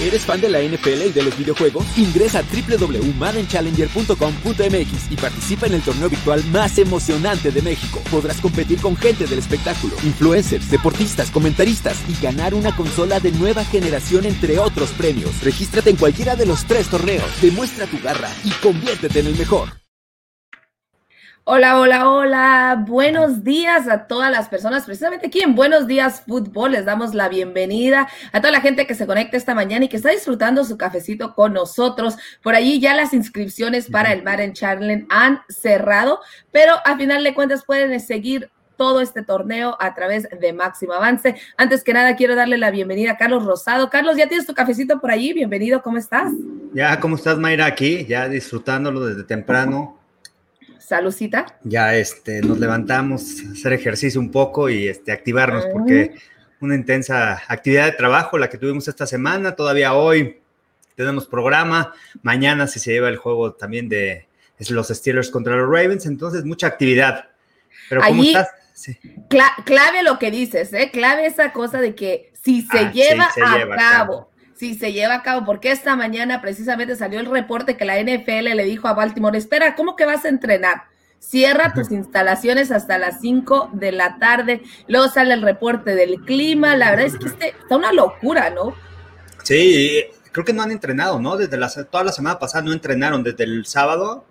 ¿Eres fan de la NFL y de los videojuegos? Ingresa a www.maddenchallenger.com.mx y participa en el torneo virtual más emocionante de México. Podrás competir con gente del espectáculo, influencers, deportistas, comentaristas y ganar una consola de nueva generación entre otros premios. Regístrate en cualquiera de los tres torneos, demuestra tu garra y conviértete en el mejor. Hola, hola, hola. Buenos días a todas las personas. Precisamente aquí en Buenos Días Fútbol les damos la bienvenida a toda la gente que se conecta esta mañana y que está disfrutando su cafecito con nosotros. Por allí ya las inscripciones para el Bar en Charlen han cerrado, pero a final de cuentas pueden seguir todo este torneo a través de Máximo Avance. Antes que nada, quiero darle la bienvenida a Carlos Rosado. Carlos, ¿ya tienes tu cafecito por allí? Bienvenido, ¿cómo estás? Ya, ¿cómo estás, Mayra? Aquí, ya disfrutándolo desde temprano Salucita. Ya este, nos levantamos a hacer ejercicio un poco y este, activarnos, porque una intensa actividad de trabajo la que tuvimos esta semana. Todavía hoy tenemos programa. Mañana si se lleva el juego también de los Steelers contra los Ravens. Entonces, mucha actividad. Pero ¿cómo estás? clave lo que dices, ¿eh? Clave esa cosa de que si se ah, lleva, a, cabo, si se lleva a cabo, porque esta mañana precisamente salió el reporte que la NFL le dijo a Baltimore, espera, ¿cómo que vas a entrenar? Cierra tus instalaciones hasta las 5 de la tarde, luego sale el reporte del clima, la verdad es que este, está una locura, ¿no? Sí, creo que no han entrenado, ¿no? Desde la, toda la semana pasada no entrenaron, desde el sábado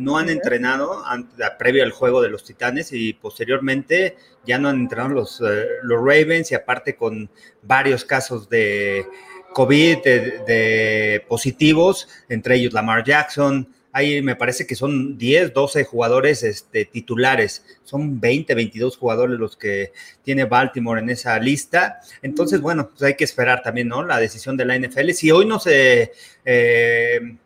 no han entrenado previo al juego de los Titanes y posteriormente ya no han entrenado los, eh, los Ravens y aparte con varios casos de COVID de, positivos, entre ellos Lamar Jackson. Ahí me parece que son 10, 12 jugadores este, titulares. Son 20, 22 jugadores los que tiene Baltimore en esa lista. Entonces, bueno, pues hay que esperar también, ¿no? La decisión de la NFL. Si hoy no se eh,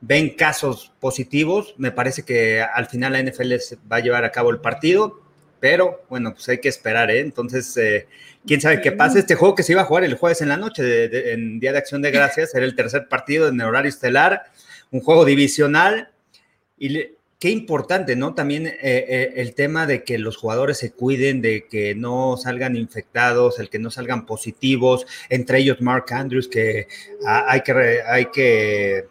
ven casos positivos, me parece que al final la NFL va a llevar a cabo el partido. Pero bueno, pues hay que esperar, ¿eh? Entonces, eh, quién sabe qué pasa. Este juego que se iba a jugar el jueves en la noche, en Día de Acción de Gracias, era el tercer partido en el horario estelar, un juego divisional. Y qué importante, ¿no? También eh, eh, el tema de que los jugadores se cuiden, de que no salgan infectados, el que no salgan positivos, entre ellos Mark Andrews, que hay que, hay que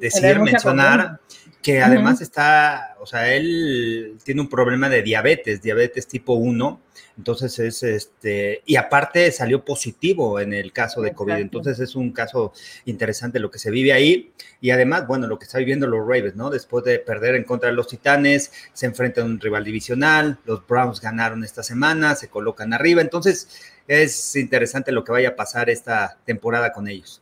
decir, mencionar que además está, o sea, él tiene un problema de diabetes, diabetes tipo 1, entonces es este, y aparte salió positivo en el caso de COVID, entonces es un caso interesante lo que se vive ahí, y además, bueno, lo que está viviendo los Ravens, ¿no? Después de perder en contra de los Titanes, se enfrentan a un rival divisional, los Browns ganaron esta semana, se colocan arriba, entonces es interesante lo que vaya a pasar esta temporada con ellos.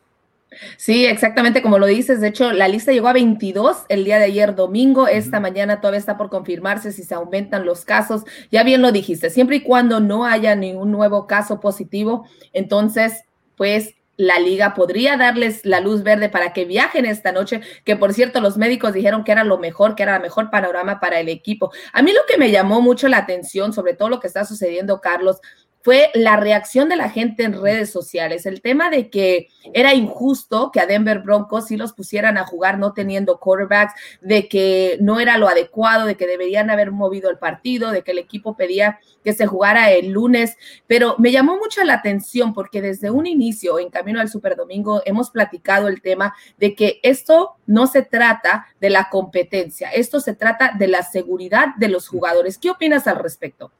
Sí, exactamente como lo dices. De hecho, la lista llegó a 22 el día de ayer domingo. Esta mañana todavía está por confirmarse si se aumentan los casos. Ya bien lo dijiste, siempre y cuando no haya ningún nuevo caso positivo, entonces, pues la liga podría darles la luz verde para que viajen esta noche, que por cierto los médicos dijeron que era lo mejor, que era el mejor panorama para el equipo. A mí lo que me llamó mucho la atención, sobre todo lo que está sucediendo, Carlos, fue la reacción de la gente en redes sociales. El tema de que era injusto que a Denver Broncos sí los pusieran a jugar no teniendo quarterbacks, de que no era lo adecuado, de que deberían haber movido el partido, de que el equipo pedía que se jugara el lunes. Pero me llamó mucho la atención porque desde un inicio, en camino al Super Domingo, hemos platicado el tema de que esto no se trata de la competencia, esto se trata de la seguridad de los jugadores. ¿Qué opinas al respecto?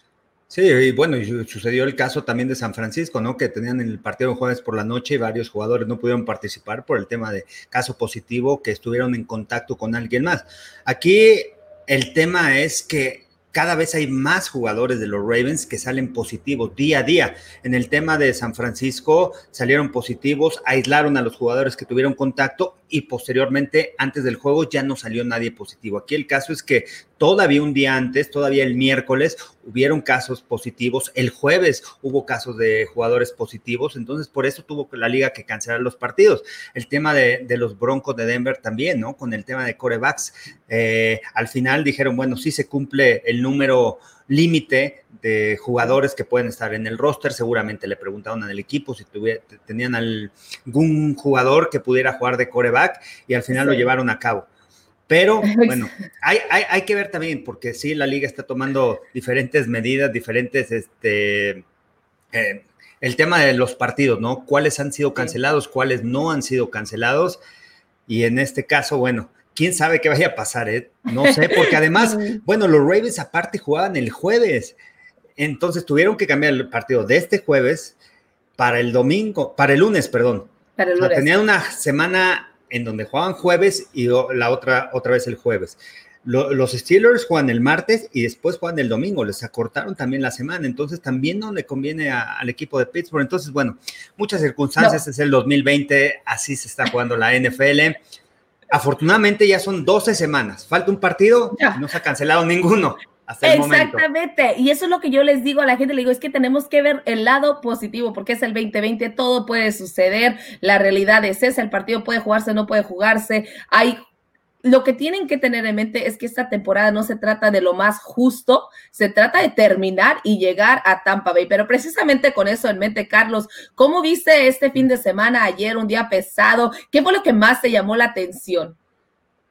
Sí, y bueno, y sucedió el caso también de San Francisco, ¿no? Que tenían el partido jueves por la noche y varios jugadores no pudieron participar por el tema de caso positivo, que estuvieron en contacto con alguien más. Aquí el tema es que cada vez hay más jugadores de los Ravens que salen positivos día a día. En el tema de San Francisco salieron positivos, aislaron a los jugadores que tuvieron contacto y posteriormente, antes del juego, ya no salió nadie positivo. Aquí el caso es que todavía un día antes, todavía el miércoles, hubieron casos positivos. El jueves hubo casos de jugadores positivos, entonces por eso tuvo la liga que cancelar los partidos. El tema de, los Broncos de Denver también, ¿no? Con el tema de corebacks. Eh, al final dijeron, bueno, sí se cumple el número límite de jugadores que pueden estar en el roster. Seguramente le preguntaron al equipo si tenían algún jugador que pudiera jugar de coreback y al final lo llevaron a cabo. Pero bueno, hay, hay, que ver también, porque sí, la liga está tomando diferentes medidas, diferentes este, eh, el tema de los partidos, ¿no? ¿Cuáles han sido cancelados, cuáles no han sido cancelados? Y en este caso, bueno, quién sabe qué vaya a pasar, ¿eh? No sé, porque además, bueno, los Ravens aparte jugaban el jueves. Entonces tuvieron que cambiar el partido de este jueves para el domingo, para el lunes, perdón. Para el lunes. tenían una semana en donde jugaban jueves y la otra otra vez el jueves. los Steelers juegan el martes y después juegan el domingo, les acortaron también la semana, entonces también no le conviene al equipo de Pittsburgh. Entonces, bueno, muchas circunstancias, es el 2020, así se está jugando la NFL. Afortunadamente ya son 12 semanas, falta un partido, no se ha cancelado ninguno. Exactamente. Y eso es lo que yo les digo a la gente, le digo, es que tenemos que ver el lado positivo, porque es el 2020, todo puede suceder, la realidad es esa, el partido puede jugarse, no puede jugarse, hay lo que tienen que tener en mente es que esta temporada no se trata de lo más justo, se trata de terminar y llegar a Tampa Bay. Pero precisamente con eso en mente, Carlos, ¿cómo viste este fin de semana ayer, un día pesado? ¿Qué fue lo que más te llamó la atención?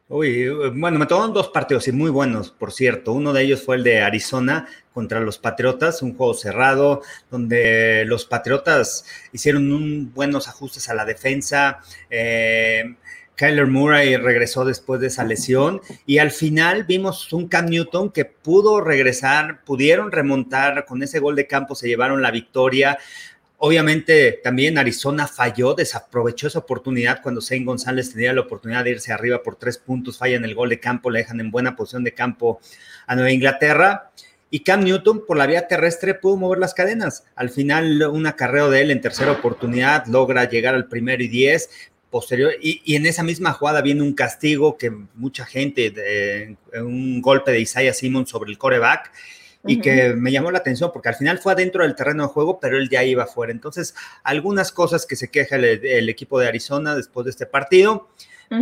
Uy, bueno, me tomaron dos partidos y muy buenos, por cierto. Uno de ellos fue el de Arizona contra los Patriotas, un juego cerrado, donde los Patriotas hicieron un, buenos ajustes a la defensa. Eh, Kyler Murray regresó después de esa lesión y al final vimos un Cam Newton que pudo regresar, pudieron remontar con ese gol de campo, se llevaron la victoria. Obviamente también Arizona falló, desaprovechó esa oportunidad cuando Zane González tenía la oportunidad de irse arriba por tres puntos, falla en el gol de campo, le dejan en buena posición de campo a Nueva Inglaterra. Y Cam Newton por la vía terrestre pudo mover las cadenas. Al final un acarreo de él en tercera oportunidad logra llegar al primero y diez. Posterior, y, en esa misma jugada viene un castigo que mucha gente, de, un golpe de Isaiah Simon sobre el coreback, y que me llamó la atención porque al final fue adentro del terreno de juego, pero él ya iba afuera. Entonces, algunas cosas que se queja el, equipo de Arizona después de este partido,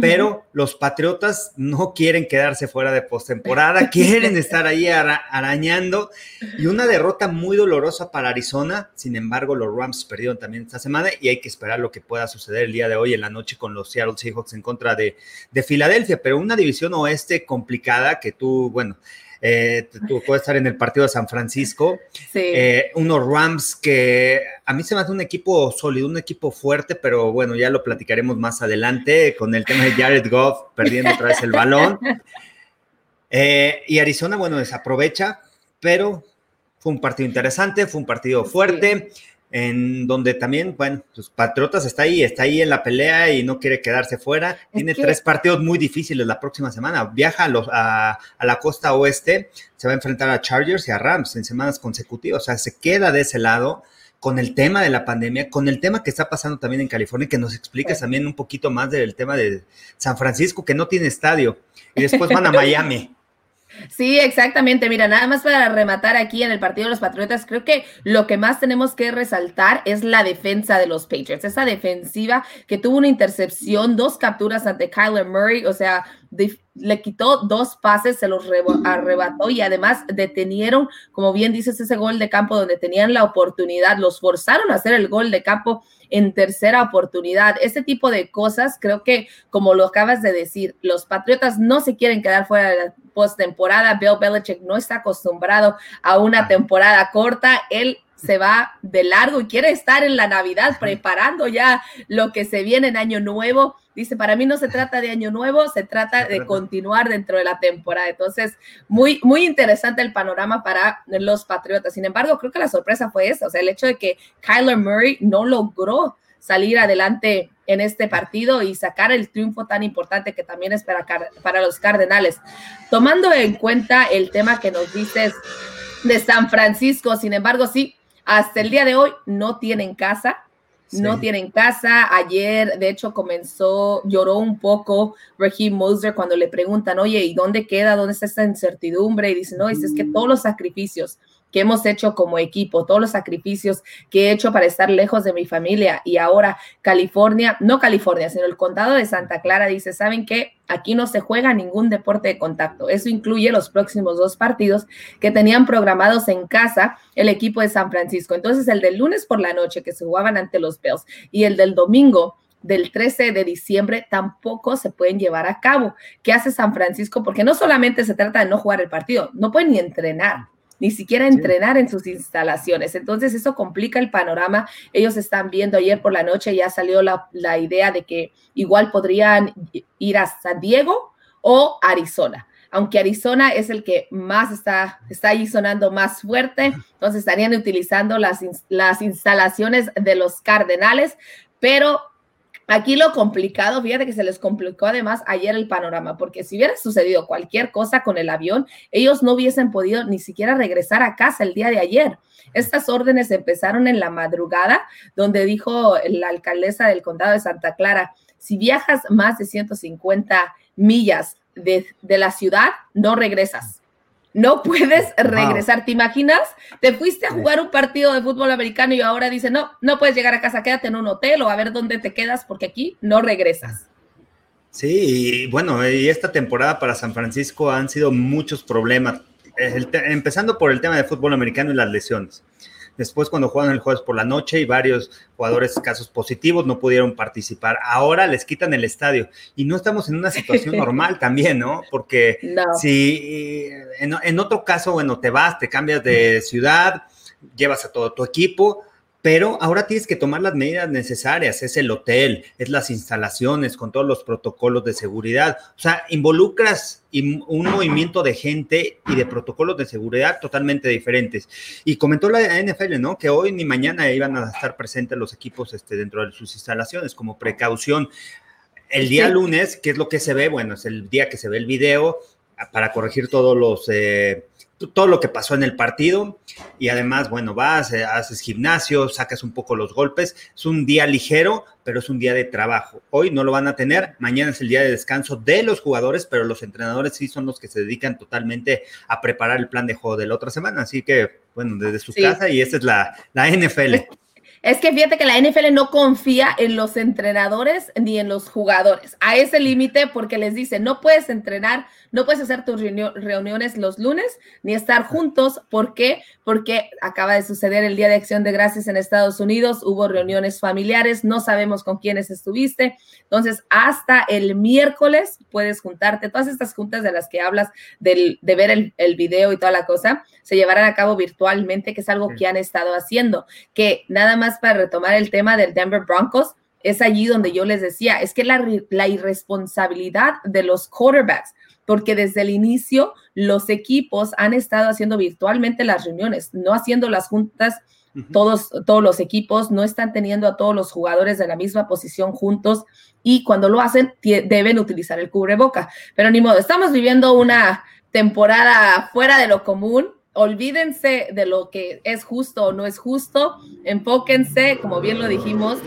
pero los Patriotas no quieren quedarse fuera de postemporada, quieren estar ahí arañando y una derrota muy dolorosa para Arizona. Sin embargo, los Rams perdieron también esta semana y hay que esperar lo que pueda suceder el día de hoy en la noche con los Seattle Seahawks en contra de, de Filadelfia, pero una división oeste complicada que tú, bueno, eh, tú puedes estar en el partido de San Francisco. Eh, unos Rams que a mí se me hace un equipo sólido, un equipo fuerte, pero bueno, ya lo platicaremos más adelante con el tema de Jared Goff perdiendo otra vez el balón. Eh, y Arizona, bueno, desaprovecha, pero fue un partido interesante, fue un partido fuerte en donde también, bueno, los Patriotas está ahí, está ahí en la pelea y no quiere quedarse fuera. Tiene tres partidos muy difíciles la próxima semana. Viaja a, los, a, la costa oeste, se va a enfrentar a Chargers y a Rams en semanas consecutivas. O sea, se queda de ese lado con el tema de la pandemia, con el tema que está pasando también en California, que nos expliques también un poquito más del tema de San Francisco, que no tiene estadio, y después van a Miami. Sí, exactamente. Mira, nada más para rematar aquí en el partido de los Patriotas, creo que lo que más tenemos que resaltar es la defensa de los Patriots, esa defensiva que tuvo una intercepción, dos capturas ante Kyler Murray, o sea, le quitó dos pases, se los arrebató y además detenieron, como bien dices, ese gol de campo donde tenían la oportunidad, los forzaron a hacer el gol de campo en tercera oportunidad. Ese tipo de cosas, creo que, como lo acabas de decir, los Patriotas no se quieren quedar fuera de la postemporada. Bill Belichick no está acostumbrado a una temporada corta. Él se va de largo y quiere estar en la Navidad preparando ya lo que se viene en Año Nuevo. Dice, para mí no se trata de Año Nuevo, se trata de continuar dentro de la temporada. Entonces, muy, muy interesante el panorama para los Patriotas. Sin embargo, creo que la sorpresa fue esa, o sea, el hecho de que Kyler Murray no logró salir adelante en este partido y sacar el triunfo tan importante que también es para, para los Cardenales. Tomando en cuenta el tema que nos dices de San Francisco, sin embargo, sí, hasta el día de hoy no tienen casa, no tienen casa. Ayer, de hecho, comenzó, lloró un poco Raheem Moser cuando le preguntan, oye, ¿y dónde queda? ¿Dónde está esta incertidumbre? Y dice, no, dice, es que todos los sacrificios que hemos hecho como equipo, todos los sacrificios que he hecho para estar lejos de mi familia y ahora California, no California, sino el condado de Santa Clara dice, ¿saben qué? Aquí no se juega ningún deporte de contacto. Eso incluye los próximos dos partidos que tenían programados en casa el equipo de San Francisco. Entonces, el del lunes por la noche que se jugaban ante los Bills y el del domingo del 13 de diciembre tampoco se pueden llevar a cabo. ¿Qué hace San Francisco? Porque no solamente se trata de no jugar el partido, no pueden ni entrenar ni siquiera entrenar en sus instalaciones. Entonces eso complica el panorama. Ellos están viendo ayer por la noche, ya salió la, la idea de que igual podrían ir a San Diego o Arizona aunque Arizona es el que más está, está ahí sonando más fuerte, entonces estarían utilizando las, las instalaciones de los Cardenales, pero Aquí lo complicado, fíjate que se les complicó además ayer el panorama, porque si hubiera sucedido cualquier cosa con el avión, ellos no hubiesen podido ni siquiera regresar a casa el día de ayer. Estas órdenes empezaron en la madrugada, donde dijo la alcaldesa del condado de Santa Clara, si viajas más de 150 millas de, la ciudad, no regresas. No puedes regresar. ¿Te imaginas? Te fuiste a jugar un partido de fútbol americano y ahora dice, no, no puedes llegar a casa, quédate en un hotel o a ver dónde te quedas porque aquí no regresas. Sí, y bueno, y esta temporada para San Francisco han sido muchos problemas, empezando por el tema de fútbol americano y las lesiones. Después, cuando juegan el jueves por la noche y varios jugadores casos positivos no pudieron participar. Ahora les quitan el estadio y no estamos en una situación normal también, ¿no? Porque si en, en otro caso, bueno, te vas, te cambias de ciudad, llevas a todo tu equipo, pero ahora tienes que tomar las medidas necesarias, es el hotel, es las instalaciones con todos los protocolos de seguridad, o sea, involucras un movimiento de gente y de protocolos de seguridad totalmente diferentes. Y comentó la NFL, ¿no? Que hoy ni mañana iban a estar presentes los equipos este, dentro de sus instalaciones como precaución. El día lunes, ¿qué es lo que se ve? Bueno, es el día que se ve el video para corregir todos los... Eh, todo lo que pasó en el partido y además, bueno, vas, eh, haces gimnasio, sacas un poco los golpes. Es un día ligero, pero es un día de trabajo. Hoy no lo van a tener, mañana es el día de descanso de los jugadores, pero los entrenadores sí son los que se dedican totalmente a preparar el plan de juego de la otra semana. Así que, bueno, desde su casa y esta es la, la NFL. Es que fíjate que la NFL no confía en los entrenadores ni en los jugadores. A ese límite porque les dice, no puedes entrenar, no puedes hacer tus reuniones los lunes ni estar juntos. ¿Por qué? Porque acaba de suceder el Día de Acción de Gracias en Estados Unidos, hubo reuniones familiares, no sabemos con quiénes estuviste. Entonces, hasta el miércoles puedes juntarte. Todas estas juntas de las que hablas, del, de ver el, el video y toda la cosa, se llevarán a cabo virtualmente, que es algo que han estado haciendo, que nada más para retomar el tema del Denver Broncos, es allí donde yo les decía, es que la, la irresponsabilidad de los quarterbacks, porque desde el inicio los equipos han estado haciendo virtualmente las reuniones, no haciendo las juntas. Todos, todos los equipos no están teniendo a todos los jugadores de la misma posición juntos y cuando lo hacen deben utilizar el cubreboca. Pero ni modo, estamos viviendo una temporada fuera de lo común olvídense de lo que es justo o no es justo, enfóquense, como bien lo dijimos,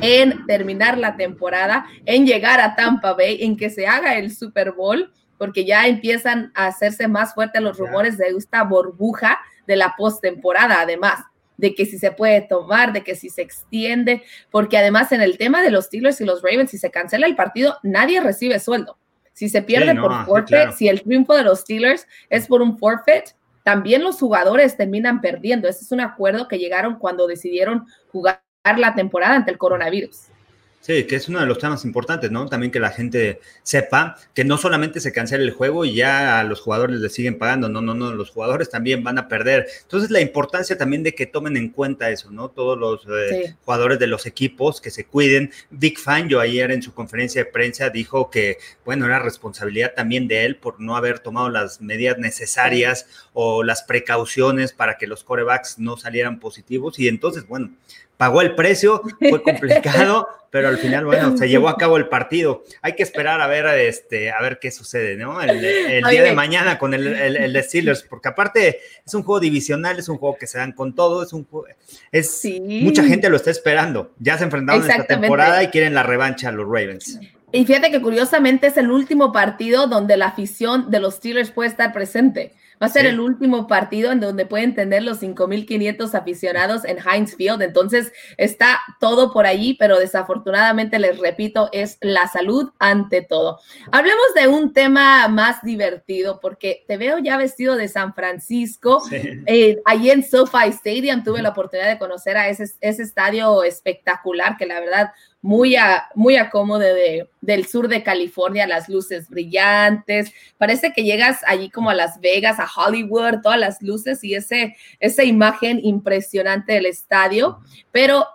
en terminar la temporada, en llegar a Tampa Bay, en que se haga el Super Bowl, porque ya empiezan a hacerse más fuertes los rumores de esta burbuja de la postemporada, además de que si se puede tomar, de que si se extiende, porque además en el tema de los Steelers y los Ravens, si se cancela el partido, nadie recibe sueldo. Si se pierde por forfeit, si el triunfo de los Steelers es por un forfeit, también los jugadores terminan perdiendo. Ese es un acuerdo que llegaron cuando decidieron jugar la temporada ante el coronavirus. Sí, que es uno de los temas importantes, ¿no? También que la gente sepa que no solamente se cancela el juego y ya a los jugadores les siguen pagando, no, no, no, los jugadores también van a perder. Entonces, la importancia también de que tomen en cuenta eso, ¿no? Todos los eh, jugadores de los equipos que se cuiden. Big Fan, yo ayer en su conferencia de prensa dijo que, bueno, era responsabilidad también de él por no haber tomado las medidas necesarias o las precauciones para que los corebacks no salieran positivos. Y entonces, bueno, pagó el precio, fue complicado, pero al final, bueno, se llevó a cabo el partido. Hay que esperar a ver, este, a ver qué sucede, ¿no? El, día de mañana con el, Steelers, porque aparte es un juego divisional, es un juego que se dan con todo, es un juego, es, mucha gente lo está esperando. Ya se enfrentaron en esta temporada y quieren la revancha a los Ravens. Y fíjate que curiosamente es el último partido donde la afición de los Steelers puede estar presente. Va a ser el último partido en donde pueden tener los 5.500 aficionados en Heinz Field. Entonces está todo por allí, pero desafortunadamente, les repito, es la salud ante todo. Hablemos de un tema más divertido, porque te veo ya vestido de San Francisco. Eh, allí en SoFi Stadium tuve la oportunidad de conocer a ese, ese estadio espectacular que la verdad muy a, muy del sur de California, las luces brillantes. Parece que llegas allí como a Las Vegas, a Hollywood, todas las luces y ese, esa imagen impresionante del estadio. Pero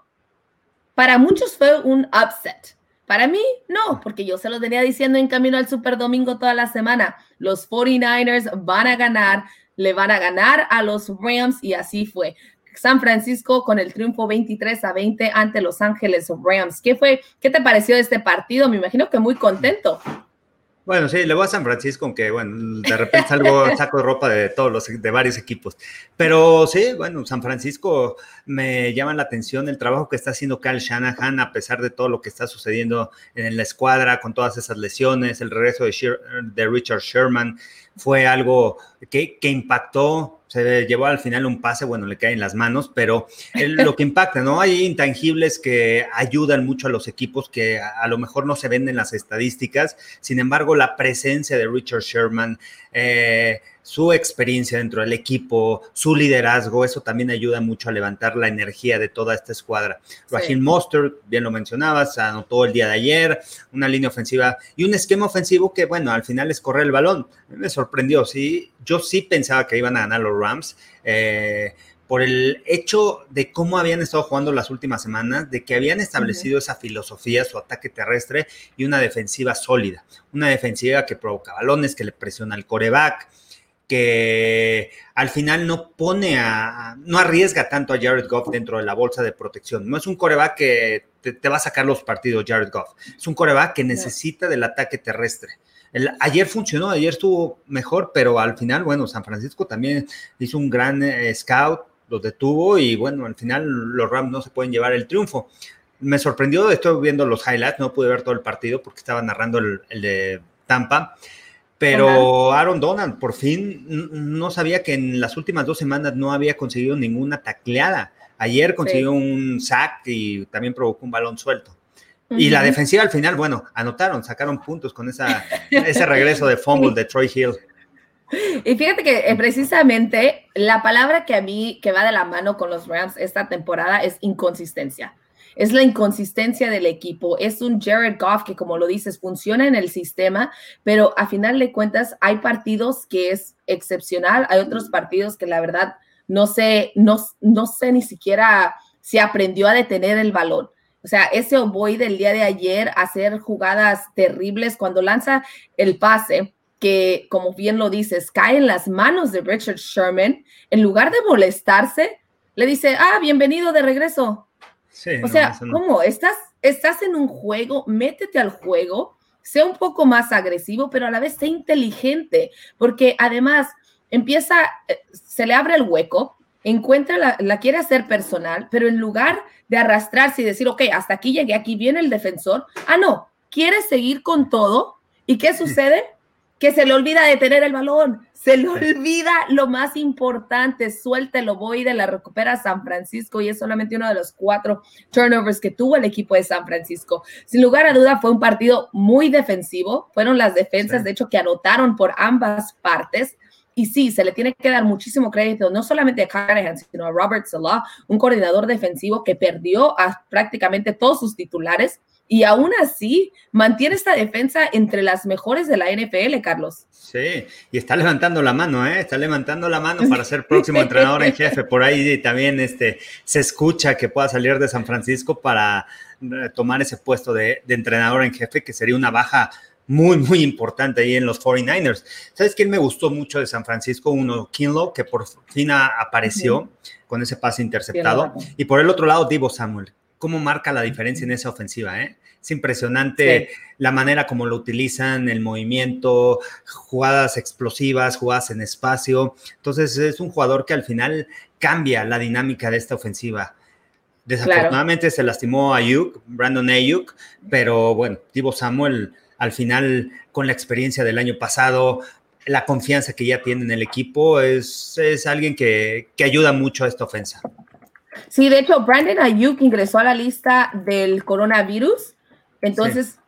para muchos fue un upset. Para mí, no, porque yo se lo tenía diciendo en camino al Super Domingo toda la semana. Los 49ers van a ganar, le van a ganar a los Rams y así fue. San Francisco con el triunfo 23 a 20 ante Los Ángeles Rams. ¿Qué fue? ¿Qué te pareció de este partido? Me imagino que muy contento. Bueno, sí, le voy a San Francisco, aunque bueno, de repente salgo, saco de ropa de todos los, de varios equipos. Pero sí, bueno, San Francisco me llama la atención el trabajo que está haciendo Kyle Shanahan, a pesar de todo lo que está sucediendo en la escuadra, con todas esas lesiones, el regreso de, de Richard Sherman, fue algo que, impactó se llevó al final un pase, bueno, le cae en las manos, pero lo que impacta, ¿no? Hay intangibles que ayudan mucho a los equipos que a, lo mejor no se ven en las estadísticas, sin embargo, la presencia de Richard Sherman, eh, su experiencia dentro del equipo, su liderazgo, eso también ayuda mucho a levantar la energía de toda esta escuadra. Sí. Monster, bien lo mencionabas, anotó el día de ayer, una línea ofensiva y un esquema ofensivo que, bueno, al final es correr el balón. Me sorprendió, sí. Yo sí pensaba que iban a ganar los Rams. Eh, por el hecho de cómo habían estado jugando las últimas semanas, de que habían establecido esa filosofía, su ataque terrestre y una defensiva sólida, una defensiva que provoca balones, que le presiona al coreback, que al final no pone a, no arriesga tanto a Jared Goff dentro de la bolsa de protección. No es un coreback que te, te va a sacar los partidos, Jared Goff. Es un coreback que necesita del ataque terrestre. El, ayer funcionó, ayer estuvo mejor, pero al final, bueno, San Francisco también hizo un gran eh, scout, lo detuvo y bueno, al final los Rams no se pueden llevar el triunfo. Me sorprendió, estoy viendo los highlights, no pude ver todo el partido porque estaba narrando el, el de Tampa. Pero Aaron Donald, por fin, no sabía que en las últimas dos semanas no había conseguido ninguna tacleada. Ayer consiguió sí. un sack y también provocó un balón suelto. Uh -huh. Y la defensiva al final, bueno, anotaron, sacaron puntos con esa, ese regreso de fumble de Troy Hill. Y fíjate que eh, precisamente la palabra que a mí que va de la mano con los Rams esta temporada es inconsistencia es la inconsistencia del equipo. Es un Jared Goff que, como lo dices, funciona en el sistema, pero a final de cuentas hay partidos que es excepcional, hay otros partidos que la verdad no sé, no, no sé ni siquiera si aprendió a detener el balón. O sea, ese Oboy del día de ayer, hacer jugadas terribles cuando lanza el pase, que como bien lo dices, cae en las manos de Richard Sherman, en lugar de molestarse, le dice, ah, bienvenido de regreso, Sí, o no, sea, no. ¿cómo? Estás, estás en un juego, métete al juego, sea un poco más agresivo, pero a la vez sea inteligente, porque además empieza, eh, se le abre el hueco, encuentra, la, la, quiere hacer personal, pero en lugar de arrastrarse y decir, ok, hasta aquí llegué, aquí viene el defensor, ah, no, quiere seguir con todo, ¿y qué sucede? Que se le olvida detener el balón, se le olvida lo más importante, suelta el ovoide, la recupera San Francisco y es solamente uno de los cuatro turnovers que tuvo el equipo de San Francisco. Sin lugar a duda fue un partido muy defensivo, fueron las defensas, sí. de hecho, que anotaron por ambas partes. Y sí, se le tiene que dar muchísimo crédito, no solamente a Callahan, sino a Robert Salah, un coordinador defensivo que perdió a prácticamente todos sus titulares y aún así mantiene esta defensa entre las mejores de la NFL, Carlos. Sí, y está levantando la mano, ¿eh? Está levantando la mano para ser próximo entrenador en jefe. Por ahí también este, se escucha que pueda salir de San Francisco para tomar ese puesto de, de entrenador en jefe, que sería una baja muy, muy importante ahí en los 49ers. ¿Sabes quién me gustó mucho de San Francisco? Uno, Kinlow, que por fin apareció con ese pase interceptado. Y por el otro lado, Divo Samuel. ¿Cómo marca la diferencia en esa ofensiva? Eh? Es impresionante sí. la manera como lo utilizan, el movimiento, jugadas explosivas, jugadas en espacio. Entonces es un jugador que al final cambia la dinámica de esta ofensiva. Desafortunadamente claro. se lastimó a Ayuk, Brandon Ayuk, pero bueno, Divo Samuel al final con la experiencia del año pasado, la confianza que ya tiene en el equipo, es, es alguien que, que ayuda mucho a esta ofensa. Sí, de hecho, Brandon Ayuk ingresó a la lista del coronavirus, entonces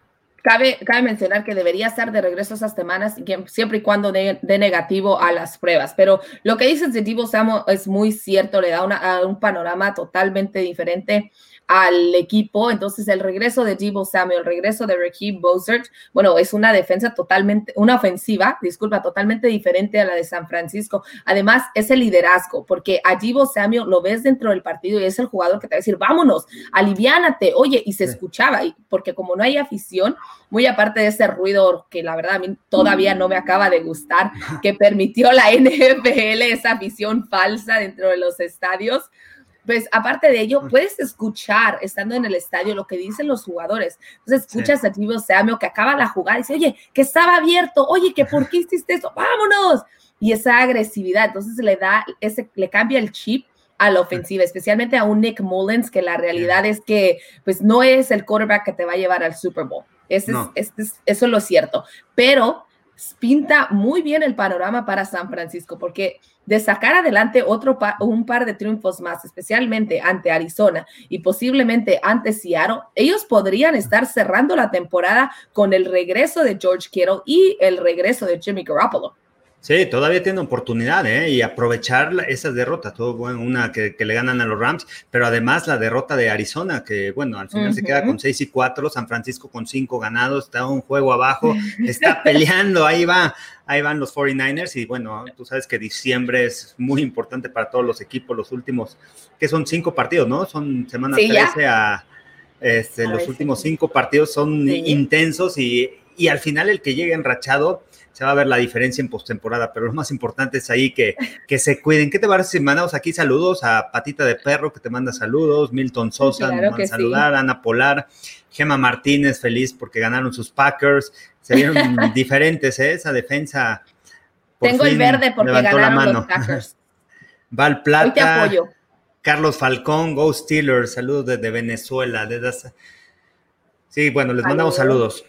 Cabe, cabe, mencionar que debería estar de regreso esas semanas, siempre y cuando dé de negativo a las pruebas. Pero lo que dices de Divo Samo es muy cierto, le da una, un panorama totalmente diferente al equipo. Entonces, el regreso de Debo Samuel, el regreso de Raheem Bozert, bueno, es una defensa totalmente, una ofensiva, disculpa, totalmente diferente a la de San Francisco. Además, es el liderazgo, porque a Debo Samuel lo ves dentro del partido y es el jugador que te va a decir, vámonos, aliviánate, oye, y se escuchaba, porque como no hay afición, muy aparte de ese ruido que la verdad a mí todavía no me acaba de gustar, que permitió la NFL esa afición falsa dentro de los estadios pues aparte de ello, puedes escuchar estando en el estadio lo que dicen los jugadores. Entonces escuchas a Tibo Samio que acaba la jugada y dice, oye, que estaba abierto, oye, que por qué hiciste eso, vámonos. Y esa agresividad, entonces le da, ese, le cambia el chip a la ofensiva, especialmente a un Nick Mullins, que la realidad es que pues no es el quarterback que te va a llevar al Super Bowl. Ese es, eso es lo cierto. Pero pinta muy bien el panorama para San Francisco, porque de sacar adelante otro un par de triunfos más, especialmente ante Arizona y posiblemente ante Seattle, ellos podrían estar cerrando la temporada con el regreso de George Kittle y el regreso de Jimmy Garoppolo. Sí, todavía tiene oportunidad, ¿eh? Y aprovechar esas derrotas, todo bueno, una que, le ganan a los Rams, pero además la derrota de Arizona, que bueno, al final se queda con 6 y 4, San Francisco con 5 ganados, está un juego abajo, está peleando, ahí va, ahí van los 49ers y bueno, tú sabes que diciembre es muy importante para todos los equipos, los últimos, que son 5 partidos, ¿no? Son semana 13 a... Este, los últimos cinco partidos son intensos y, y al final el que llegue enrachado se va a ver la diferencia en postemporada, pero lo más importante es ahí que, que se cuiden. ¿Qué te parece si mandamos aquí saludos a Patita de Perro, que te manda saludos, Milton Sosa, claro manda saludar, Ana Polar, Gema Martínez, feliz porque ganaron sus Packers, se vieron diferentes, ¿eh? esa defensa. Tengo el verde porque ganaron los Packers. Val Plata. te apoyo. Carlos Falcón, Go Steelers, saludos desde Venezuela. Desde... Sí, bueno, les mandamos saludos.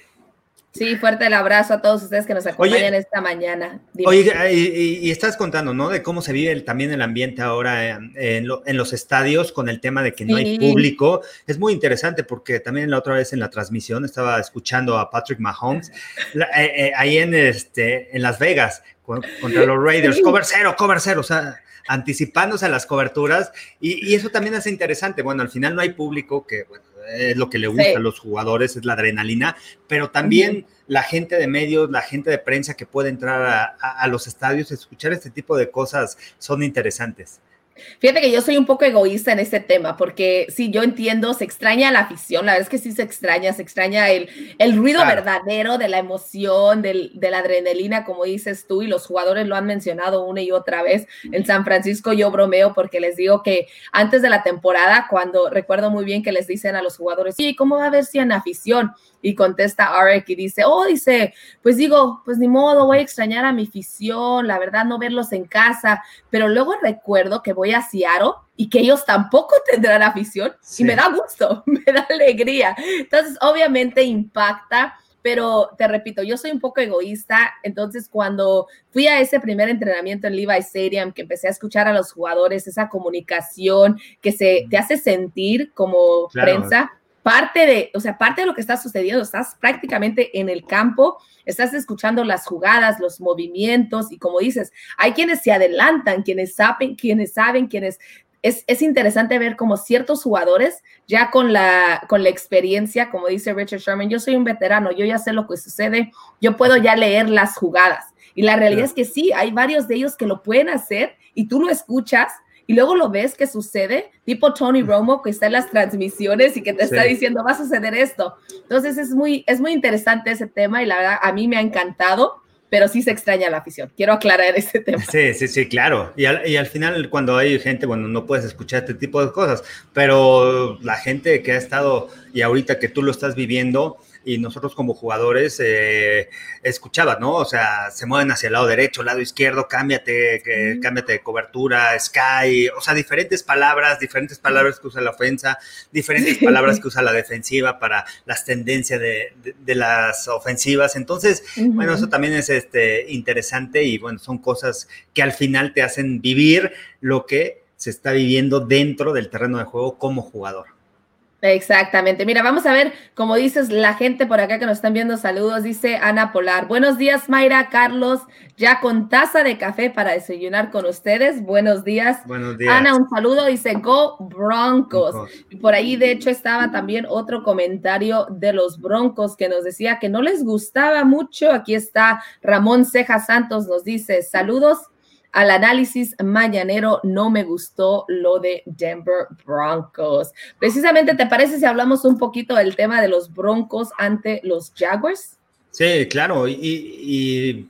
Sí, fuerte el abrazo a todos ustedes que nos acompañan esta mañana. Oye, y, estás contando, ¿no? De cómo se vive también el ambiente ahora en, los estadios con el tema de que no hay público. Es muy interesante porque también la otra vez en la transmisión estaba escuchando a Patrick Mahomes eh, eh, ahí en, este, en Las Vegas contra los Raiders. Cover cero, cover cero. O sea, anticipándose a las coberturas y, y, eso también hace interesante. Bueno, al final no hay público que, bueno, es lo que le gusta a los jugadores, es la adrenalina, pero también la gente de medios, la gente de prensa que puede entrar a, los estadios, escuchar este tipo de cosas son interesantes. Fíjate que yo soy un poco egoísta en este tema, porque sí, yo entiendo, se extraña la afición, la verdad es que sí se extraña, se extraña el, el ruido verdadero de la emoción, del, de la adrenalina, como dices tú, y los jugadores lo han mencionado una y otra vez. En San Francisco yo bromeo porque les digo que antes de la temporada, cuando recuerdo muy bien que les dicen a los jugadores, sí, ¿cómo va a haber si en afición? Y contesta Arek y dice, oh, dice, pues digo, pues ni modo, voy a extrañar a mi afición, la verdad, no verlos en casa, pero luego recuerdo que voy a Seattle y que ellos tampoco tendrán afición y me da gusto, me da alegría. Entonces, obviamente impacta, pero te repito, yo soy un poco egoísta, entonces cuando fui a ese primer entrenamiento en Levi Stadium, que empecé a escuchar a los jugadores, esa comunicación que se te hace sentir como prensa, parte de, o sea, parte de lo que está sucediendo, estás prácticamente en el campo, estás escuchando las jugadas, los movimientos y como dices, hay quienes se adelantan, quienes saben, quienes saben, quienes es, es, interesante ver como ciertos jugadores, ya con la, con la experiencia, como dice Richard Sherman, yo soy un veterano, yo ya sé lo que sucede, yo puedo ya leer las jugadas. Y la realidad es que sí, hay varios de ellos que lo pueden hacer y tú lo escuchas y luego lo ves que sucede, tipo Tony Romo que está en las transmisiones y que te está diciendo va a suceder esto. Entonces es muy, es muy interesante ese tema y la verdad a mí me ha encantado pero sí se extraña la afición. Quiero aclarar ese tema. Sí, sí, sí, claro. Y al, y al, final, cuando hay gente, bueno, no puedes escuchar este tipo de cosas, pero la gente que ha estado y ahorita que tú lo estás viviendo, y nosotros como jugadores eh, escuchaba, ¿no? O sea, se mueven hacia el lado derecho, lado izquierdo, cámbiate, que, cámbiate de cobertura, sky, o sea, diferentes palabras, diferentes palabras que usa la ofensa, diferentes palabras que usa la defensiva para las tendencias de, las ofensivas. Entonces, bueno, eso también es este, interesante y bueno, son cosas que al final te hacen vivir lo que se está viviendo dentro del terreno de juego como jugador. Exactamente. Mira, vamos a ver, como dices, la gente por acá que nos están viendo, saludos, dice Ana Polar. Buenos días, Mayra, Carlos, ya con taza de café para desayunar con ustedes. Buenos días. Buenos días. Ana, un saludo, dice Go Broncos. Y por ahí, de hecho, estaba también otro comentario de los Broncos que nos decía que no les gustaba mucho. Aquí está Ramón Ceja Santos, nos dice saludos al análisis mañanero no me gustó lo de Denver Broncos. Precisamente, ¿te parece si hablamos un poquito del tema de los Broncos ante los Jaguars? Sí, claro, y,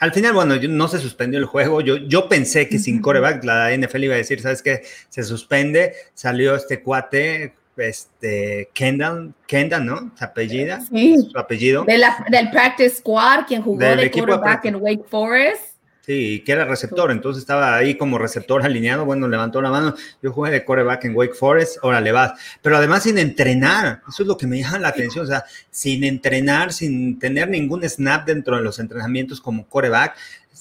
al final, bueno, no se suspendió el juego. Yo, yo pensé que sin coreback la NFL iba a decir, ¿sabes qué? Se suspende. Salió este cuate, este Kendall, Kendall, ¿no? Su apellida, sí. su apellido. del practice squad, quien jugó de quarterback en Wake Forest. Sí, que era receptor, entonces estaba ahí como receptor alineado, bueno, levantó la mano, yo jugué de coreback en Wake Forest, ahora le vas, pero además sin entrenar, eso es lo que me llama la atención, o sea, sin entrenar, sin tener ningún snap dentro de los entrenamientos como coreback,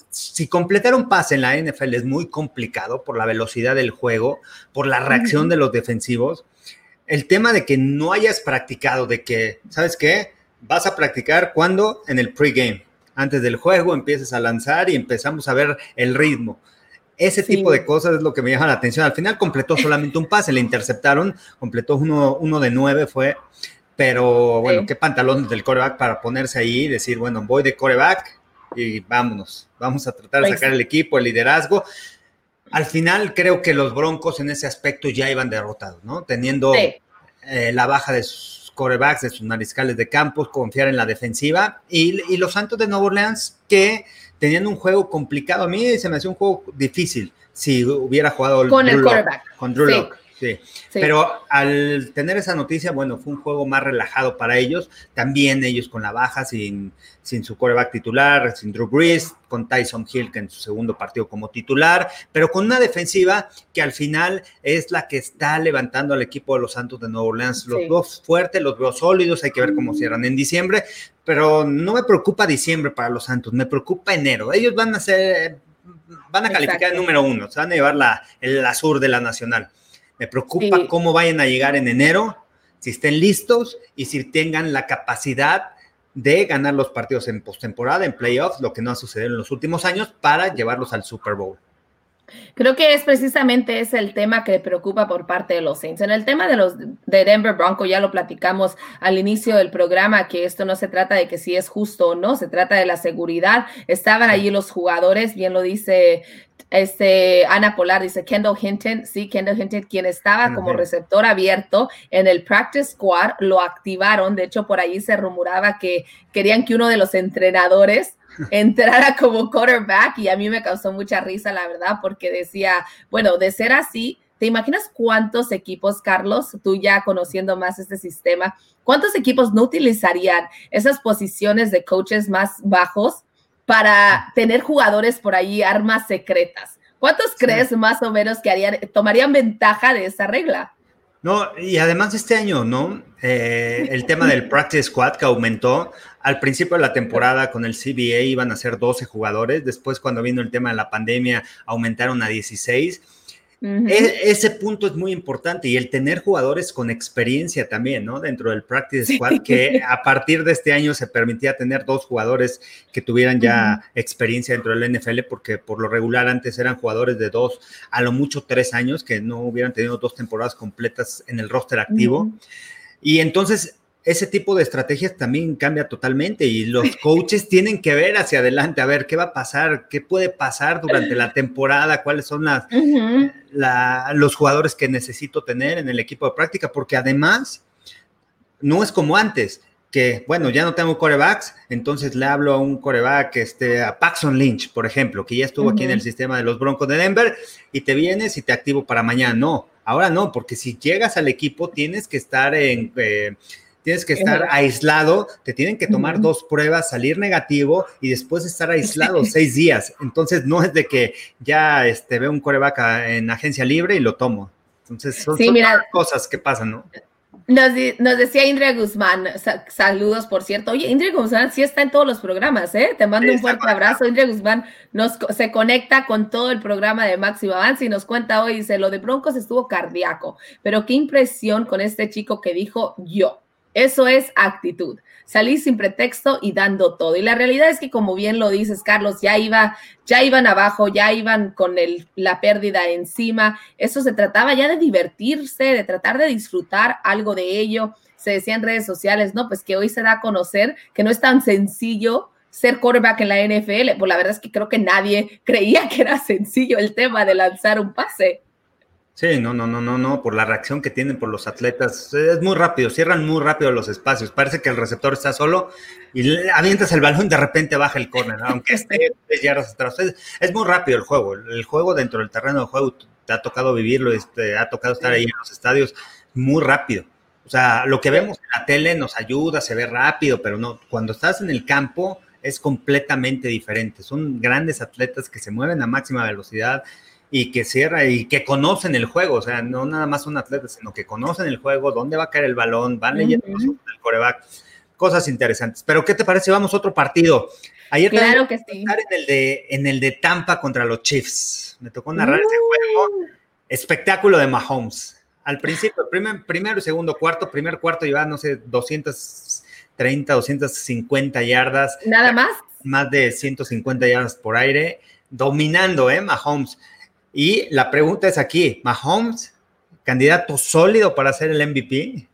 si completar un pase en la NFL es muy complicado por la velocidad del juego, por la reacción de los defensivos, el tema de que no hayas practicado, de que, ¿sabes qué? Vas a practicar cuando en el pregame antes del juego, empieces a lanzar y empezamos a ver el ritmo. Ese tipo de cosas es lo que me llama la atención. Al final completó solamente un pase, le interceptaron, completó uno, uno de nueve, fue, pero bueno, qué pantalones del coreback para ponerse ahí y decir, bueno, voy de coreback y vámonos, vamos a tratar de sacar el equipo, el liderazgo. Al final creo que los Broncos en ese aspecto ya iban derrotados, ¿no? Teniendo eh, la baja de sus corebacks, de sus mariscales de campos, confiar en la defensiva. Y, los Santos de Nueva Orleans que tenían un juego complicado. A mí se me hacía un juego difícil si hubiera jugado con el quarterback. Con Drew Sí. Pero al tener esa noticia, bueno, fue un juego más relajado para ellos. También ellos con la baja, sin, sin su coreback titular, sin Drew Brees, con Tyson Hill, que en su segundo partido como titular, pero con una defensiva que al final es la que está levantando al equipo de los Santos de Nueva Orleans. Los dos fuertes, los veo sólidos, hay que ver cómo cierran en diciembre, pero no me preocupa diciembre para los Santos, me preocupa enero. Ellos van a ser, van a calificar el número uno, se van a llevar la, el azul de la nacional. Me preocupa cómo vayan a llegar en enero, si estén listos y si tengan la capacidad de ganar los partidos en postemporada, en playoffs, lo que no ha sucedido en los últimos años, para llevarlos al Super Bowl. Creo que es precisamente ese el tema que preocupa por parte de los Saints. En el tema de los de Denver Bronco ya lo platicamos al inicio del programa que esto no se trata de que si es justo o no, se trata de la seguridad. Estaban allí los jugadores, bien lo dice este Ana Polar dice Kendall Hinton, sí, Kendall Hinton, quien estaba como receptor abierto en el practice squad, lo activaron. De hecho, por ahí se rumoraba que querían que uno de los entrenadores entrara como quarterback y a mí me causó mucha risa, la verdad, porque decía, bueno, de ser así, ¿te imaginas cuántos equipos, Carlos, tú ya conociendo más este sistema, cuántos equipos no utilizarían esas posiciones de coaches más bajos para tener jugadores por ahí, armas secretas? ¿Cuántos crees más o menos que harían, tomarían ventaja de esa regla? No, y además este año, ¿no? Eh, el tema del practice squad que aumentó. Al principio de la temporada con el CBA iban a ser 12 jugadores. Después, cuando vino el tema de la pandemia, aumentaron a 16. E, ese punto es muy importante y el tener jugadores con experiencia también, ¿no? Dentro del practice squad, que a partir de este año se permitía tener dos jugadores que tuvieran ya experiencia dentro del NFL, porque por lo regular antes eran jugadores de dos, a lo mucho tres años, que no hubieran tenido dos temporadas completas en el roster activo. Y entonces ese tipo de estrategias también cambia totalmente y los coaches tienen que ver hacia adelante, a ver qué va a pasar, qué puede pasar durante la temporada, cuáles son las, los jugadores que necesito tener en el equipo de práctica, porque además no es como antes, que bueno, ya no tengo corebacks, entonces le hablo a un coreback, este, a Paxson Lynch, por ejemplo, que ya estuvo aquí en el sistema de los Broncos de Denver, y te vienes y te activo para mañana. No, ahora no, porque si llegas al equipo tienes que estar en... Eh, tienes que estar aislado, te tienen que tomar dos pruebas, salir negativo y después estar aislado seis días. Entonces no es de que ya este, veo un coreback en agencia libre y lo tomo. Entonces son, cosas que pasan, ¿no? Nos, decía Indria Guzmán, saludos por cierto. Oye, Indria Guzmán sí está en todos los programas, ¿eh? Te mando un fuerte abrazo. Indria Guzmán nos, se conecta con todo el programa de Máximo Avance y nos cuenta hoy, dice, lo de Broncos estuvo cardíaco, pero qué impresión con este chico que dijo yo. Eso es actitud. Salí sin pretexto y dando todo. Y la realidad es que, como bien lo dices, Carlos, ya iba, ya iban abajo, ya iban con la pérdida encima. Eso se trataba ya de divertirse, de tratar de disfrutar algo de ello. Se decía en redes sociales, no, pues que hoy se da a conocer que no es tan sencillo ser quarterback en la NFL. Pues la verdad es que creo que nadie creía que era sencillo el tema de lanzar un pase. Sí, no, no, no, no, no, por la reacción que tienen por los atletas, es muy rápido, cierran muy rápido los espacios, parece que el receptor está solo y avientas el balón y de repente baja el córner, aunque esté tres yardas atrás. Es, muy rápido el juego, el juego dentro del terreno de juego, te ha tocado vivirlo, te este, ha tocado estar ahí en los estadios, muy rápido. O sea, lo que vemos en la tele nos ayuda, se ve rápido, pero no, cuando estás en el campo es completamente diferente. Son grandes atletas que se mueven a máxima velocidad, y que cierra y que conocen el juego, o sea, no nada más son atletas, sino que conocen el juego, dónde va a caer el balón, van leyendo el coreback, cosas interesantes. Pero, ¿qué te parece? Vamos a otro partido. Ayer claro que sí. en el, de, en el de Tampa contra los Chiefs. Me tocó narrar ese juego. Uh. Espectáculo de Mahomes. Al principio, primer, primero y segundo cuarto, primer cuarto llevaba, no sé, 230, 250 yardas. ¿Nada más? Más de 150 yardas por aire, dominando, ¿eh? Mahomes. Y la pregunta es aquí, Mahomes, candidato sólido para ser el MVP.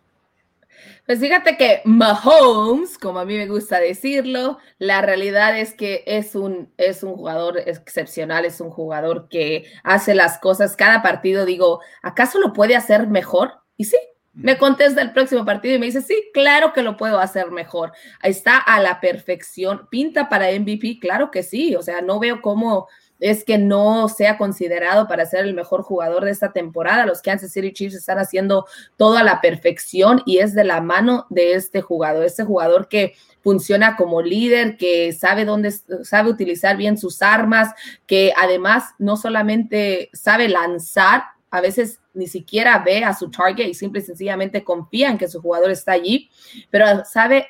Pues fíjate que Mahomes, como a mí me gusta decirlo, la realidad es que es un, es un jugador excepcional, es un jugador que hace las cosas cada partido. Digo, ¿acaso lo puede hacer mejor? Y sí, me contesta el próximo partido y me dice, sí, claro que lo puedo hacer mejor. Está a la perfección. Pinta para MVP, claro que sí. O sea, no veo cómo es que no sea considerado para ser el mejor jugador de esta temporada. Los Kansas City Chiefs están haciendo todo a la perfección y es de la mano de este jugador, este jugador que funciona como líder, que sabe dónde sabe utilizar bien sus armas, que además no solamente sabe lanzar, a veces ni siquiera ve a su target y simple y sencillamente confía en que su jugador está allí, pero sabe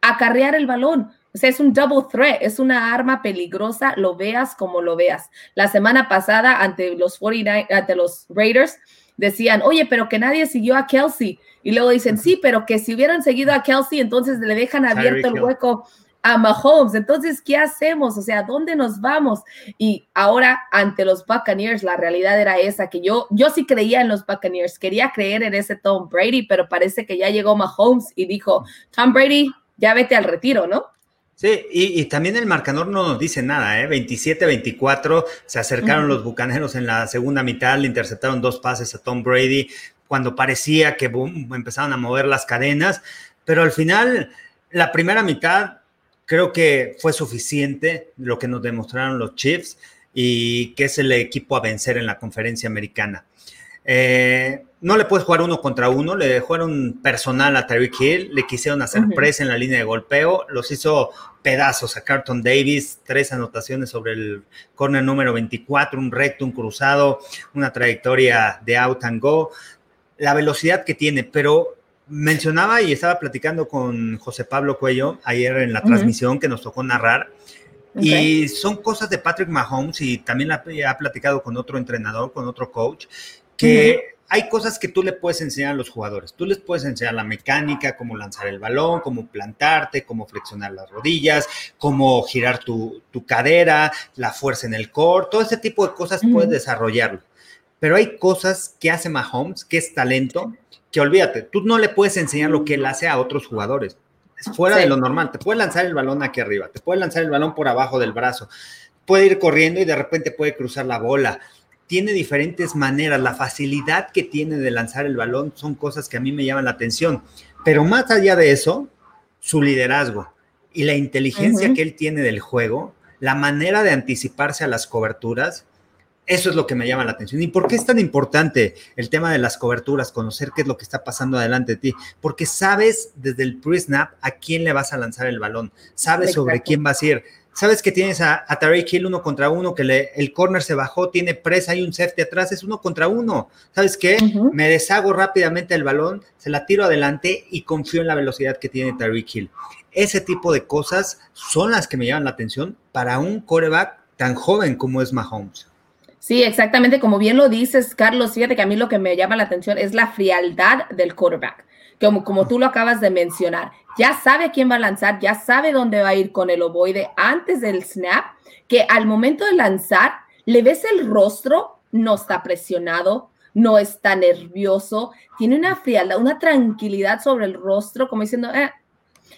acarrear el balón. O sea, es un double threat, es una arma peligrosa, lo veas como lo veas. La semana pasada, ante los 49, ante los Raiders, decían, oye, pero que nadie siguió a Kelsey. Y luego dicen, sí, pero que si hubieran seguido a Kelsey, entonces le dejan abierto el hueco a Mahomes. Entonces, ¿qué hacemos? O sea, ¿dónde nos vamos? Y ahora, ante los Buccaneers, la realidad era esa, que yo, yo sí creía en los Buccaneers, quería creer en ese Tom Brady, pero parece que ya llegó Mahomes y dijo, Tom Brady, ya vete al retiro, ¿no? Sí, y, también el marcador no nos dice nada, ¿eh? 27-24, se acercaron los bucaneros en la segunda mitad, le interceptaron dos pases a Tom Brady cuando parecía que boom, empezaron a mover las cadenas, pero al final, la primera mitad creo que fue suficiente lo que nos demostraron los Chiefs y que es el equipo a vencer en la conferencia americana. Eh, no le puedes jugar uno contra uno, le jugaron personal a Tyreek Hill, le quisieron hacer presa en la línea de golpeo, los hizo pedazos a Carlton Davis, tres anotaciones sobre el corner número 24, un recto, un cruzado, una trayectoria de out and go, la velocidad que tiene, pero mencionaba y estaba platicando con José Pablo Cuello ayer en la transmisión que nos tocó narrar. Y son cosas de Patrick Mahomes y también la, ha platicado con otro entrenador, con otro coach, que hay cosas que tú le puedes enseñar a los jugadores. Tú les puedes enseñar la mecánica, cómo lanzar el balón, cómo plantarte, cómo flexionar las rodillas, cómo girar tu, cadera, la fuerza en el core, todo ese tipo de cosas puedes desarrollarlo. Pero hay cosas que hace Mahomes, que es talento, que olvídate, tú no le puedes enseñar lo que él hace a otros jugadores. Es fuera de lo normal. Te puede lanzar el balón aquí arriba, te puede lanzar el balón por abajo del brazo, puede ir corriendo y de repente puede cruzar la bola tiene diferentes maneras. La facilidad que tiene de lanzar el balón son cosas que a mí me llaman la atención. Pero más allá de eso, su liderazgo y la inteligencia que él tiene del juego, la manera de anticiparse a las coberturas, eso es lo que me llama la atención. ¿Y por qué es tan importante el tema de las coberturas, conocer qué es lo que está pasando adelante de ti? Porque sabes desde el pre-snap a quién le vas a lanzar el balón, sabes sobre quién vas a ir, sabes que tienes a, a Hill uno contra uno, que le, el corner se bajó, tiene presa, hay un safety atrás, es uno contra uno. ¿Sabes qué? Me deshago rápidamente el balón, se la tiro adelante y confío en la velocidad que tiene Tariq Hill. Ese tipo de cosas son las que me llaman la atención para un coreback tan joven como es Mahomes. Sí, exactamente, como bien lo dices, Carlos, fíjate que a mí lo que me llama la atención es la frialdad del quarterback, como, como tú lo acabas de mencionar. Ya sabe quién va a lanzar, ya sabe dónde va a ir con el ovoide antes del snap, que al momento de lanzar, le ves el rostro, no está presionado, no está nervioso, tiene una frialdad, una tranquilidad sobre el rostro, como diciendo, eh.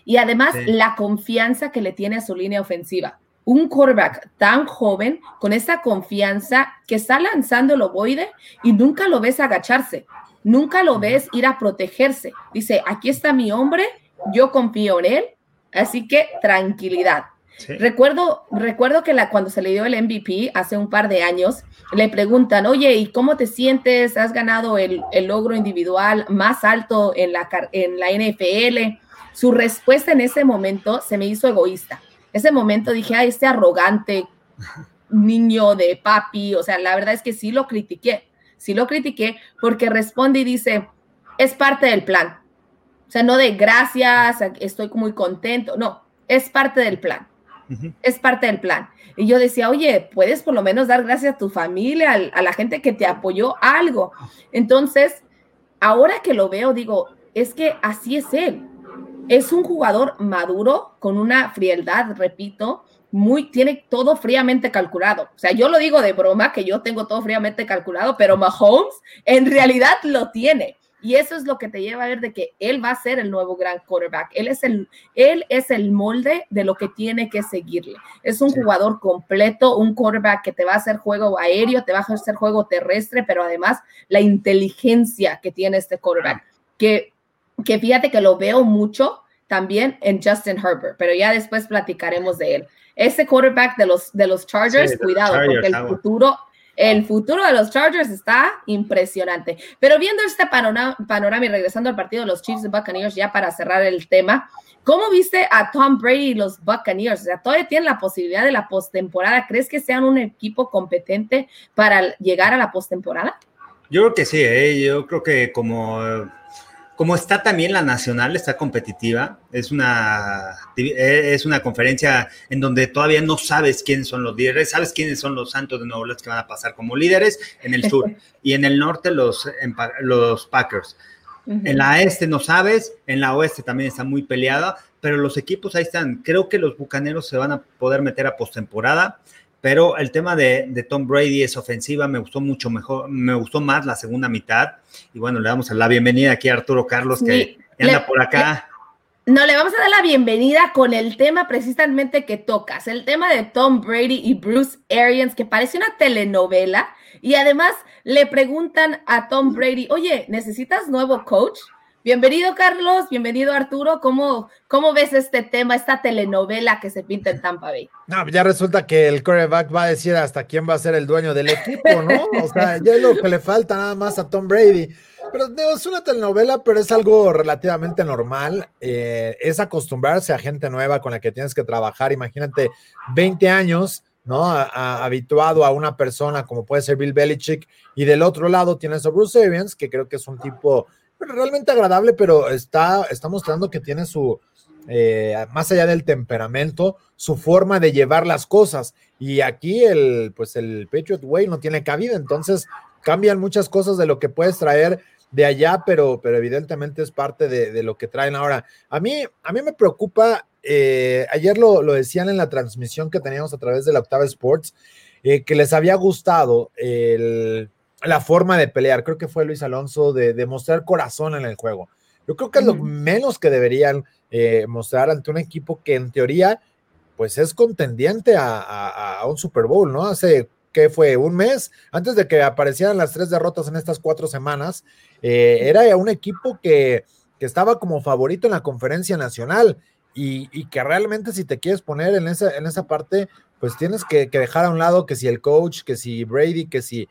y además la confianza que le tiene a su línea ofensiva un quarterback tan joven con esa confianza que está lanzando el ovoide y nunca lo ves agacharse, nunca lo ves ir a protegerse. Dice, aquí está mi hombre, yo confío en él, así que tranquilidad. Recuerdo, recuerdo que la, cuando se le dio el MVP hace un par de años, le preguntan, oye, ¿y cómo te sientes? ¿Has ganado el, el logro individual más alto en la, en la NFL? Su respuesta en ese momento se me hizo egoísta ese momento dije, ay, este arrogante niño de papi, o sea, la verdad es que sí lo critiqué, sí lo critiqué porque responde y dice, es parte del plan. O sea, no de gracias, estoy muy contento, no, es parte del plan. Es parte del plan. Y yo decía, oye, puedes por lo menos dar gracias a tu familia, a, a la gente que te apoyó algo. Entonces, ahora que lo veo, digo, es que así es él es un jugador maduro, con una frialdad, repito, muy, tiene todo fríamente calculado. O sea, yo lo digo de broma, que yo tengo todo fríamente calculado, pero Mahomes en realidad lo tiene. Y eso es lo que te lleva a ver de que él va a ser el nuevo gran quarterback. Él es el, él es el molde de lo que tiene que seguirle. Es un jugador completo, un quarterback que te va a hacer juego aéreo, te va a hacer juego terrestre, pero además la inteligencia que tiene este quarterback. Que que fíjate que lo veo mucho también en Justin Herbert, pero ya después platicaremos de él. Ese quarterback de los, de los Chargers, cuidado, porque el futuro, el futuro de los Chargers está impresionante. Pero viendo este panorama, panorama y regresando al partido de los Chiefs y Buccaneers, ya para cerrar el tema, ¿cómo viste a Tom Brady y los Buccaneers? O sea, todavía tienen la posibilidad de la postemporada. ¿Crees que sean un equipo competente para llegar a la postemporada? Yo creo que sí, ¿eh? yo creo que como como está también la nacional, está competitiva, es una, es una conferencia en donde todavía no sabes quiénes son los líderes, sabes quiénes son los Santos de Nuevo Orleans que van a pasar como líderes en el sur y en el norte los, los Packers. En la este no sabes, en la oeste también está muy peleada, pero los equipos ahí están. Creo que los Bucaneros se van a poder meter a postemporada pero el tema de, Tom Brady es ofensiva, me gustó mucho mejor, me gustó más la segunda mitad. Y bueno, le damos la bienvenida aquí a Arturo Carlos, que anda por acá. no, le vamos a dar la bienvenida con el tema precisamente que tocas, el tema de Tom Brady y Bruce Arians, que parece una telenovela. Y además le preguntan a Tom Brady, oye, ¿necesitas nuevo coach? Bienvenido, Carlos. Bienvenido, Arturo. ¿Cómo, ¿Cómo ves este tema, esta telenovela que se pinta en Tampa Bay? No, ya resulta que el coreback va a decir hasta quién va a ser el dueño del equipo, ¿no? O sea, ya es lo que le falta nada más a Tom Brady. Pero es una telenovela, pero es algo relativamente normal. Eh, es acostumbrarse a gente nueva con la que tienes que trabajar. Imagínate, 20 años, ¿no? habituado a una persona como puede ser Bill Belichick. Y del otro lado tienes a Bruce Arians, que creo que es un tipo realmente agradable, pero está, está mostrando que tiene su, eh, más allá del temperamento, su forma de llevar las cosas. Y aquí el, pues el Patriot Way no tiene cabida, entonces cambian muchas cosas de lo que puedes traer de allá, pero, pero evidentemente es parte de, lo que traen ahora. A mí, a mí me preocupa, eh, ayer lo, lo, decían en la transmisión que teníamos a través de la Octava Sports, eh, que les había gustado el la forma de pelear. Creo que fue Luis Alonso de, de mostrar corazón en el juego. Yo creo que es lo menos que deberían eh, mostrar ante un equipo que en teoría pues es contendiente a, un Super Bowl, ¿no? Hace, ¿qué fue? Un mes, antes de que aparecieran las tres derrotas en estas cuatro semanas, eh, era un equipo que, que, estaba como favorito en la conferencia nacional y, y, que realmente si te quieres poner en esa, en esa parte, pues tienes que, que dejar a un lado que si el coach, que si Brady, que si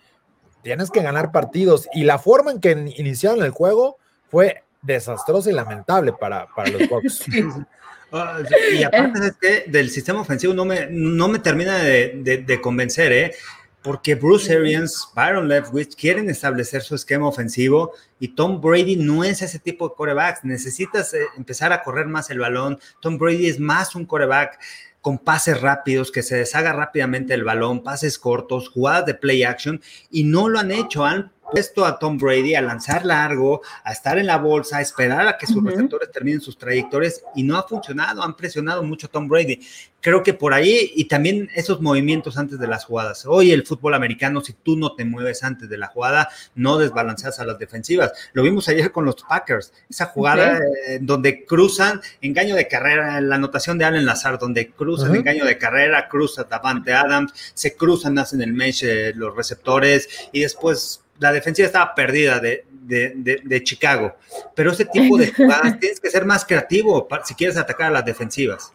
tienes que ganar partidos. Y la forma en que iniciaron el juego fue desastrosa y lamentable para, para los Bucks. Ah, y aparte es que del sistema ofensivo no me, no me termina de, de, convencer, ¿eh? porque Bruce Arians, Byron Leftwich quieren establecer su esquema ofensivo y Tom Brady no es ese tipo de coreback. Necesitas eh, empezar a correr más el balón. Tom Brady es más un coreback con pases rápidos, que se deshaga rápidamente el balón, pases cortos, jugadas de play action, y no lo han hecho. Han puesto a Tom Brady a lanzar largo, a estar en la bolsa, a esperar a que sus receptores terminen sus trayectorias y no ha funcionado, han presionado mucho a Tom Brady. Creo que por ahí y también esos movimientos antes de las jugadas. Hoy el fútbol americano, si tú no te mueves antes de la jugada, no desbalanceas a las defensivas. Lo vimos ayer con los Packers, esa jugada eh, donde cruzan engaño de carrera, la anotación de Allen Lazar, donde cruzan engaño de carrera, cruza Davante Adams, se cruzan, hacen el mesh eh, los receptores y después la defensiva estaba perdida de, de, Chicago. Pero ese tipo de jugadas tienes que ser más creativo si quieres atacar a las defensivas.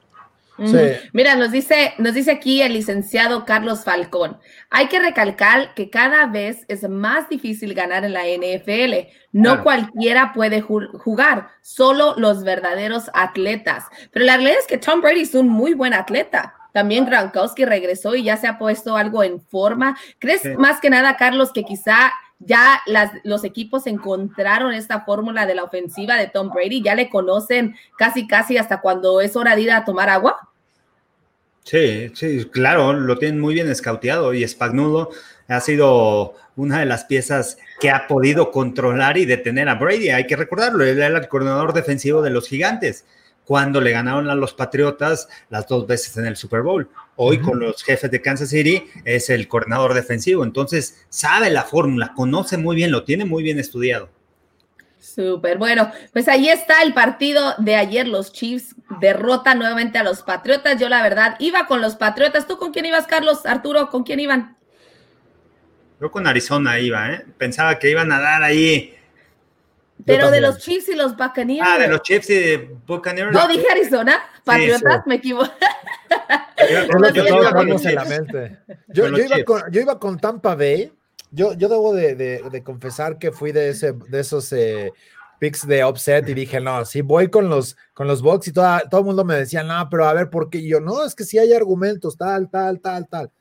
Mira, nos dice, nos dice aquí el licenciado Carlos Falcón. Hay que recalcar que cada vez es más difícil ganar en la NFL. No cualquiera puede jugar, solo los verdaderos atletas. Pero la realidad es que Tom Brady es un muy buen atleta. También Gronkowski regresó y ya se ha puesto algo en forma. ¿Crees más que nada, Carlos, que quizá ya las, los equipos encontraron esta fórmula de la ofensiva de Tom Brady, ya le conocen casi, casi hasta cuando es hora de ir a tomar agua. Sí, sí, claro, lo tienen muy bien escauteado y Spagnuolo ha sido una de las piezas que ha podido controlar y detener a Brady. Hay que recordarlo, él era el coordinador defensivo de los gigantes cuando le ganaron a los Patriotas las dos veces en el Super Bowl. Hoy con los jefes de Kansas City es el coordinador defensivo, entonces sabe la fórmula, conoce muy bien, lo tiene muy bien estudiado. Súper, bueno, pues ahí está el partido de ayer, los Chiefs derrotan nuevamente a los Patriotas, yo la verdad iba con los Patriotas, ¿tú con quién ibas, Carlos? Arturo, ¿con quién iban? Yo con Arizona iba, ¿eh? pensaba que iban a dar ahí pero de los Chiefs y los Buccaneers. Ah, de los Chiefs y Buccaneers. No, dije Arizona. Patriotas, me equivoco. Yo, iba con, Tampa Bay. Yo, yo debo de, confesar que fui de, ese, de esos eh, picks de offset y dije, no, si voy con los, con los Bucks y toda, todo el mundo me decía, no, pero a ver, ¿por qué? yo, no, es que si hay argumentos, tal, tal, tal, tal.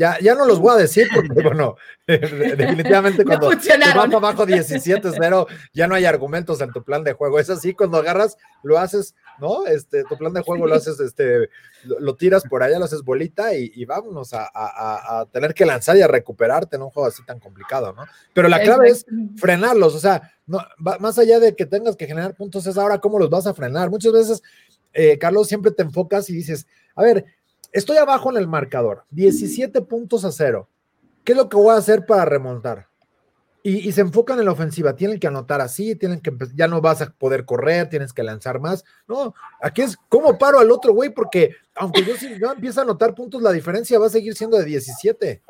Ya, ya no los voy a decir porque, bueno, definitivamente cuando vas abajo 17-0, ya no hay argumentos en tu plan de juego. Es así, cuando agarras, lo haces, ¿no? Este, tu plan de juego lo haces, este, lo, tiras por allá, lo haces bolita y, vámonos a, tener que lanzar y a recuperarte en un juego así tan complicado, ¿no? Pero la clave es frenarlos, o sea, no, más allá de que tengas que generar puntos, es ahora cómo los vas a frenar. Muchas veces, eh, Carlos, siempre te enfocas y dices, a ver, Estoy abajo en el marcador, 17 puntos a cero. ¿Qué es lo que voy a hacer para remontar? Y, se enfocan en la ofensiva, tienen que anotar así, tienen que ya no vas a poder correr, tienes que lanzar más. No, aquí es cómo paro al otro güey, porque aunque yo, si yo empiezo a anotar puntos, la diferencia va a seguir siendo de 17.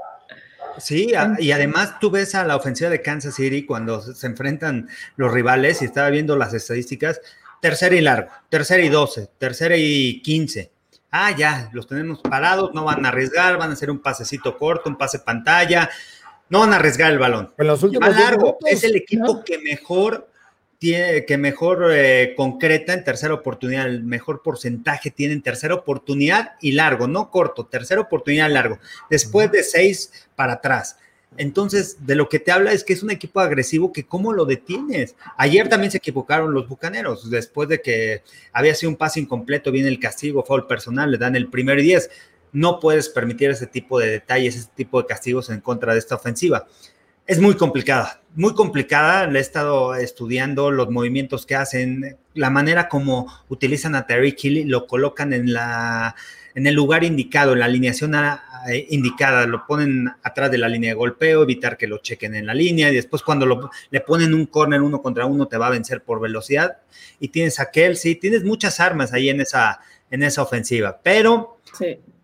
Sí, y además tú ves a la ofensiva de Kansas City cuando se enfrentan los rivales y estaba viendo las estadísticas, tercera y largo, tercera y 12, tercera y 15 ah, ya, los tenemos parados, no van a arriesgar, van a hacer un pasecito corto, un pase pantalla, no van a arriesgar el balón. En los últimos largo, es el equipo que mejor tiene, que mejor eh, concreta en tercera oportunidad, el mejor porcentaje tiene en tercera oportunidad y largo, no corto, tercera oportunidad largo, después de seis para atrás. Entonces, de lo que te habla es que es un equipo agresivo que cómo lo detienes. Ayer también se equivocaron los Bucaneros, después de que había sido un pase incompleto, viene el castigo, foul personal, le dan el primer 10. No puedes permitir ese tipo de detalles, ese tipo de castigos en contra de esta ofensiva. Es muy complicada, muy complicada. Le he estado estudiando los movimientos que hacen, la manera como utilizan a Terry Hill, lo colocan en la en el lugar indicado, en la alineación eh, indicada, lo ponen atrás de la línea de golpeo, evitar que lo chequen en la línea, y después cuando le ponen un corner uno contra uno te va a vencer por velocidad, y tienes a Kelsey, tienes muchas armas ahí en esa, en esa ofensiva, pero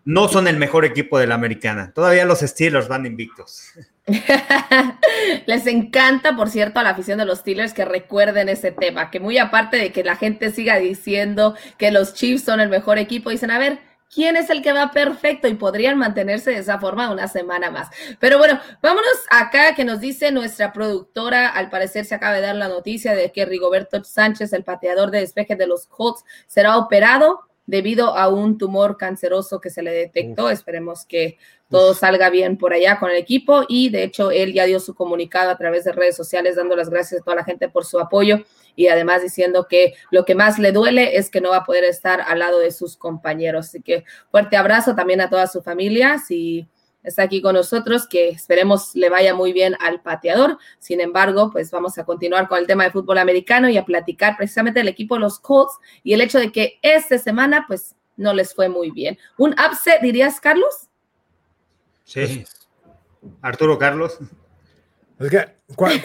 no son el mejor equipo de la americana, todavía los Steelers van invictos. Les encanta, por cierto, a la afición de los Steelers que recuerden ese tema, que muy aparte de que la gente siga diciendo que los Chiefs son el mejor equipo, dicen, a ver, quién es el que va perfecto y podrían mantenerse de esa forma una semana más. Pero bueno, vámonos acá que nos dice nuestra productora, al parecer se acaba de dar la noticia de que Rigoberto Sánchez, el pateador de despeje de los Colts, será operado debido a un tumor canceroso que se le detectó. Esperemos que todo salga bien por allá con el equipo. Y de hecho él ya dio su comunicado a través de redes sociales dando las gracias a toda la gente por su apoyo y además diciendo que lo que más le duele es que no va a poder estar al lado de sus compañeros. Así que fuerte abrazo también a toda su familia. Si está aquí con nosotros, que esperemos le vaya muy bien al pateador. Sin embargo, pues vamos a continuar con el tema de fútbol americano y a platicar precisamente del equipo de los Colts y el hecho de que esta semana pues no les fue muy bien. ¿Un upset dirías, Carlos? Sí. Arturo Carlos. Es que, ¿cuál,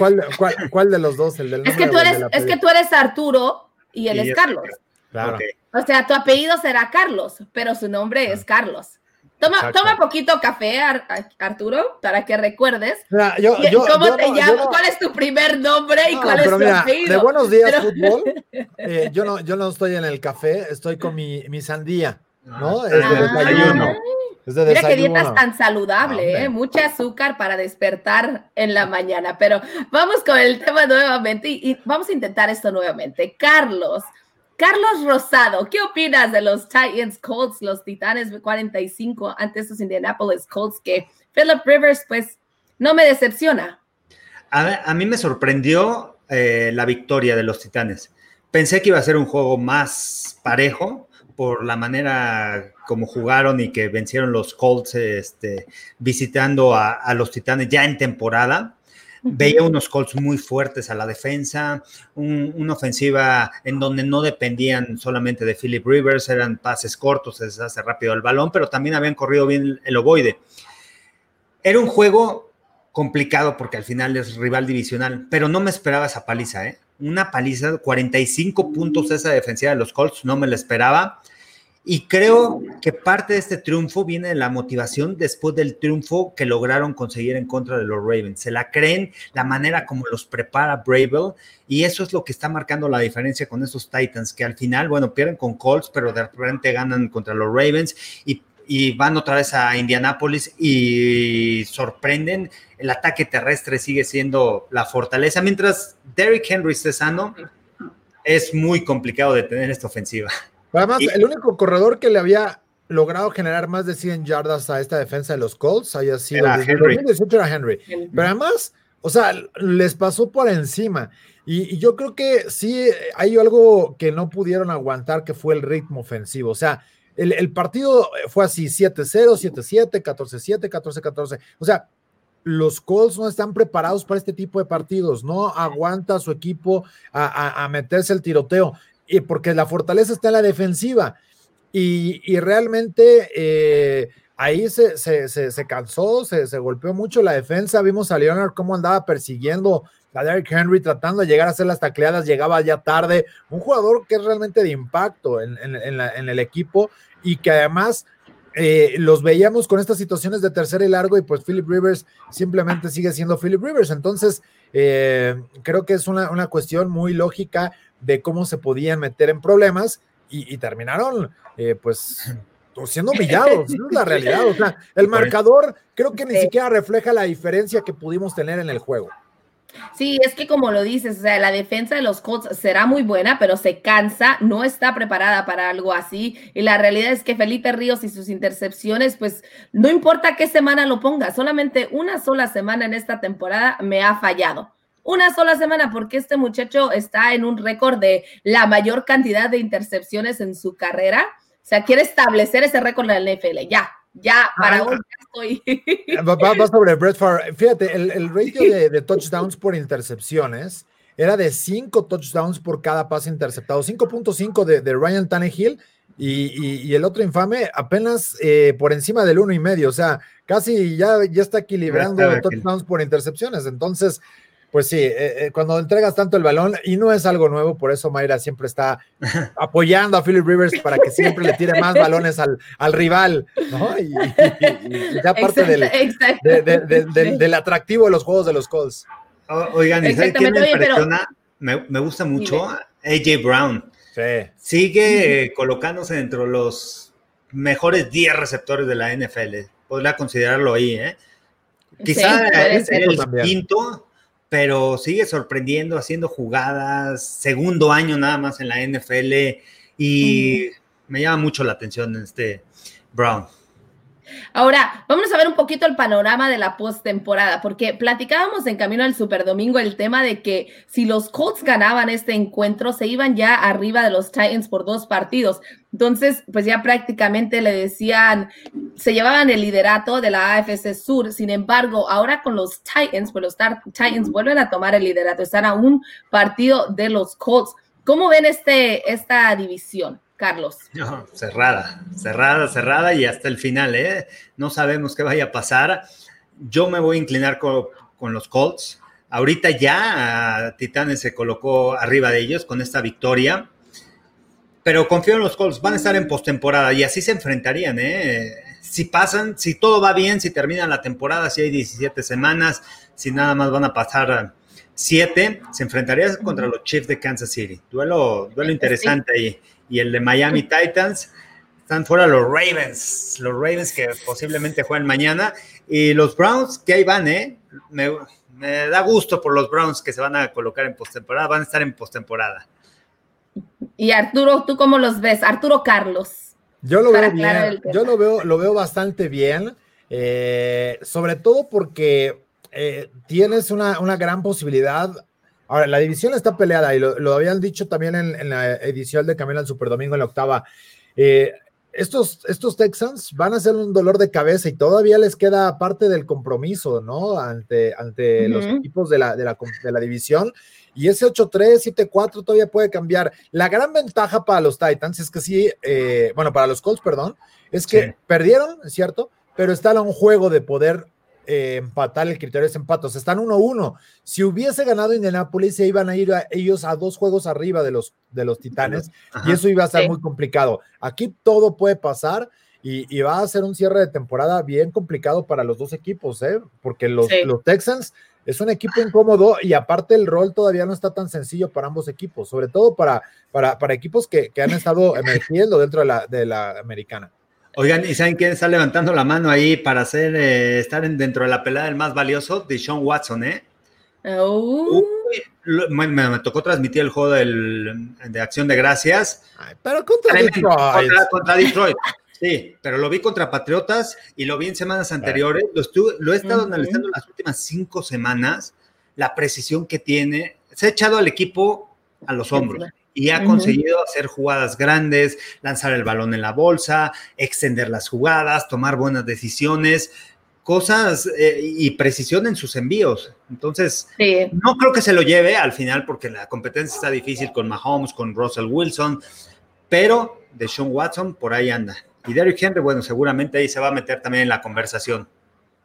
cuál, de los dos? El del es, que tú eres, es que tú eres Arturo y él es Carlos. Claro. O sea, tu apellido será Carlos, pero su nombre es Carlos. Toma, toma poquito café, Arturo, para que recuerdes. ¿Cómo te llamas? ¿Cuál es tu primer nombre y cuál es tu apellido? De buenos días, fútbol. Eh, yo, no, yo no estoy en el café, estoy con mi, mi sandía, ¿no? Es de ah. desayuno. Mira qué dieta es tan saludable, ¿eh? Mucha azúcar para despertar en la mañana. Pero vamos con el tema nuevamente y, vamos a intentar esto nuevamente. Carlos, Carlos Rosado, ¿qué opinas de los Titans Colts, los Titanes 45 ante estos Indianapolis Colts que Philip Rivers, pues, no me decepciona? A, mí me sorprendió eh, la victoria de los Titanes. Pensé que iba a ser un juego más parejo por la manera como jugaron y que vencieron los Colts este, visitando a, los Titanes ya en temporada. Veía unos Colts muy fuertes a la defensa, una ofensiva en donde no dependían solamente de Philip Rivers, eran pases cortos, se deshace rápido el balón, pero también habían corrido bien el ovoide. Era un juego complicado porque al final es rival divisional, pero no me esperaba esa paliza, ¿eh? Una paliza, 45 puntos esa defensiva de los Colts, no me la esperaba. Y creo que parte de este triunfo viene de la motivación después del triunfo que lograron conseguir en contra de los Ravens. Se la creen, la manera como los prepara Bravel, y eso es lo que está marcando la diferencia con esos Titans, que al final, bueno, pierden con Colts, pero de repente ganan contra los Ravens y, van otra vez a Indianápolis y sorprenden. El ataque terrestre sigue siendo la fortaleza, mientras Derrick Henry esté sano, es muy complicado detener esta ofensiva. Además, el único corredor que le había logrado generar más de 100 yardas a esta defensa de los Colts haya sido Henry. Henry. Pero además, o sea, les pasó por encima. Y, yo creo que sí hay algo que no pudieron aguantar, que fue el ritmo ofensivo. O sea, el, partido fue así: 7-0, 7-7, 14-7, 14-14. O sea, los Colts no están preparados para este tipo de partidos, no aguanta su equipo a meterse el tiroteo y porque la fortaleza está en la defensiva. Y, realmente eh, ahí se, se, cansó, se, golpeó mucho la defensa. Vimos a Leonard cómo andaba persiguiendo a Derrick Henry, tratando de llegar a hacer las tacleadas, llegaba ya tarde. Un jugador que es realmente de impacto en, el equipo y que además eh, los veíamos con estas situaciones de tercera y largo y pues Philip Rivers simplemente sigue siendo Philip Rivers. Entonces, eh, creo que es una, una, cuestión muy lógica de cómo se podían meter en problemas y, terminaron eh, pues siendo humillados, es la realidad. O sea, el marcador creo que ni siquiera refleja la diferencia que pudimos tener en el juego. Sí, es que como lo dices, o sea, la defensa de los Colts será muy buena, pero se cansa, no está preparada para algo así. Y la realidad es que Felipe Ríos y sus intercepciones, pues no importa qué semana lo ponga, solamente una sola semana en esta temporada me ha fallado una sola semana, porque este muchacho está en un récord de la mayor cantidad de intercepciones en su carrera. O sea, quiere establecer ese récord en la NFL. Ya, ya, para ah, hoy ya estoy. Va, sobre Brett Favre. Fíjate, el, ratio de, touchdowns por intercepciones era de 5 touchdowns por cada pase interceptado, 5.5 de, de, Ryan Tannehill y, el otro infame apenas eh, por encima del uno y medio, o sea, casi ya, ya está equilibrando touchdowns por intercepciones. Entonces, pues sí, eh, eh, cuando entregas tanto el balón, y no es algo nuevo, por eso Mayra siempre está apoyando a Philip Rivers para que siempre le tire más balones al, rival, ¿no? Y, ya parte del, del, atractivo de los juegos de los Colts. oigan, ¿y me Me, gusta mucho AJ Brown. Sí. Sigue colocándose dentro de los mejores 10 receptores de la NFL. Podría considerarlo ahí, ¿eh? Quizá es el quinto, pero sigue sorprendiendo, haciendo jugadas, segundo año nada más en la NFL y me llama mucho la atención este Brown. Ahora, vamos a ver un poquito el panorama de la postemporada, porque platicábamos en camino al Super Domingo el tema de que si los Colts ganaban este encuentro, se iban ya arriba de los Titans por dos partidos. Entonces, pues ya prácticamente le decían, se llevaban el liderato de la AFC Sur. Sin embargo, ahora con los Titans, pues los Titans vuelven a tomar el liderato, están a un partido de los Colts. ¿Cómo ven este, esta división? Carlos. No, cerrada, cerrada, cerrada y hasta el final, ¿eh? No sabemos qué vaya a pasar. Yo me voy a inclinar con, los Colts. Ahorita ya Titanes se colocó arriba de ellos con esta victoria, pero confío en los Colts, van a estar en postemporada y así se enfrentarían, ¿eh? Si pasan, si todo va bien, si terminan la temporada, si hay 17 semanas, si nada más van a pasar 7, se enfrentaría contra los Chiefs de Kansas City. Duelo, duelo interesante ahí y el de Miami Titans. Están fuera los Ravens, los Ravens que posiblemente jueguen mañana. Y los Browns, que ahí van, ¿eh? Me, da gusto por los Browns que se van a colocar en postemporada, van a estar en postemporada. Y Arturo, ¿tú cómo los ves? Arturo Carlos. Yo lo veo bien, yo lo veo, lo veo bastante bien, eh, sobre todo porque eh, tienes una, una gran posibilidad Ahora, la división está peleada y lo, habían dicho también en, la edición de Camino al Superdomingo en la octava. Eh, estos, estos Texans van a ser un dolor de cabeza y todavía les queda parte del compromiso, ¿no? Ante, ante los equipos de la, de la, división. Y ese 8-3, 7-4 todavía puede cambiar. La gran ventaja para los Titans es que sí, eh, bueno, para los Colts, perdón, es que perdieron, es cierto, pero está a un juego de poder eh, empatar, el criterio es empate, o sea, están 1-1. Si hubiese ganado Indianapolis, se iban a ir ellos a dos juegos arriba de los, de los Titanes y eso iba a ser muy complicado. Aquí todo puede pasar y, va a ser un cierre de temporada bien complicado para los dos equipos, ¿eh? porque los, los Texans es un equipo incómodo y aparte el rol todavía no está tan sencillo para ambos equipos, sobre todo para, para, para equipos que, que han estado emergiendo dentro de la, de la americana. Oigan, ¿y saben quién está levantando la mano ahí para hacer, eh, estar dentro de la pelea del más valioso? De Sean Watson, ¿eh? Oh. me, tocó transmitir el juego de Acción de Gracias. pero contra Detroit. Contra, Detroit. Sí, pero lo vi contra Patriotas y lo vi en semanas anteriores. Lo, he estado analizando las últimas cinco semanas. La precisión que tiene. Se ha echado al equipo a los hombros y ha conseguido hacer jugadas grandes, lanzar el balón en la bolsa, extender las jugadas, tomar buenas decisiones, cosas eh, y precisión en sus envíos. Entonces, no creo que se lo lleve al final porque la competencia está difícil con Mahomes, con Russell Wilson, pero de Sean Watson por ahí anda. Y Derrick Henry, bueno, seguramente ahí se va a meter también en la conversación.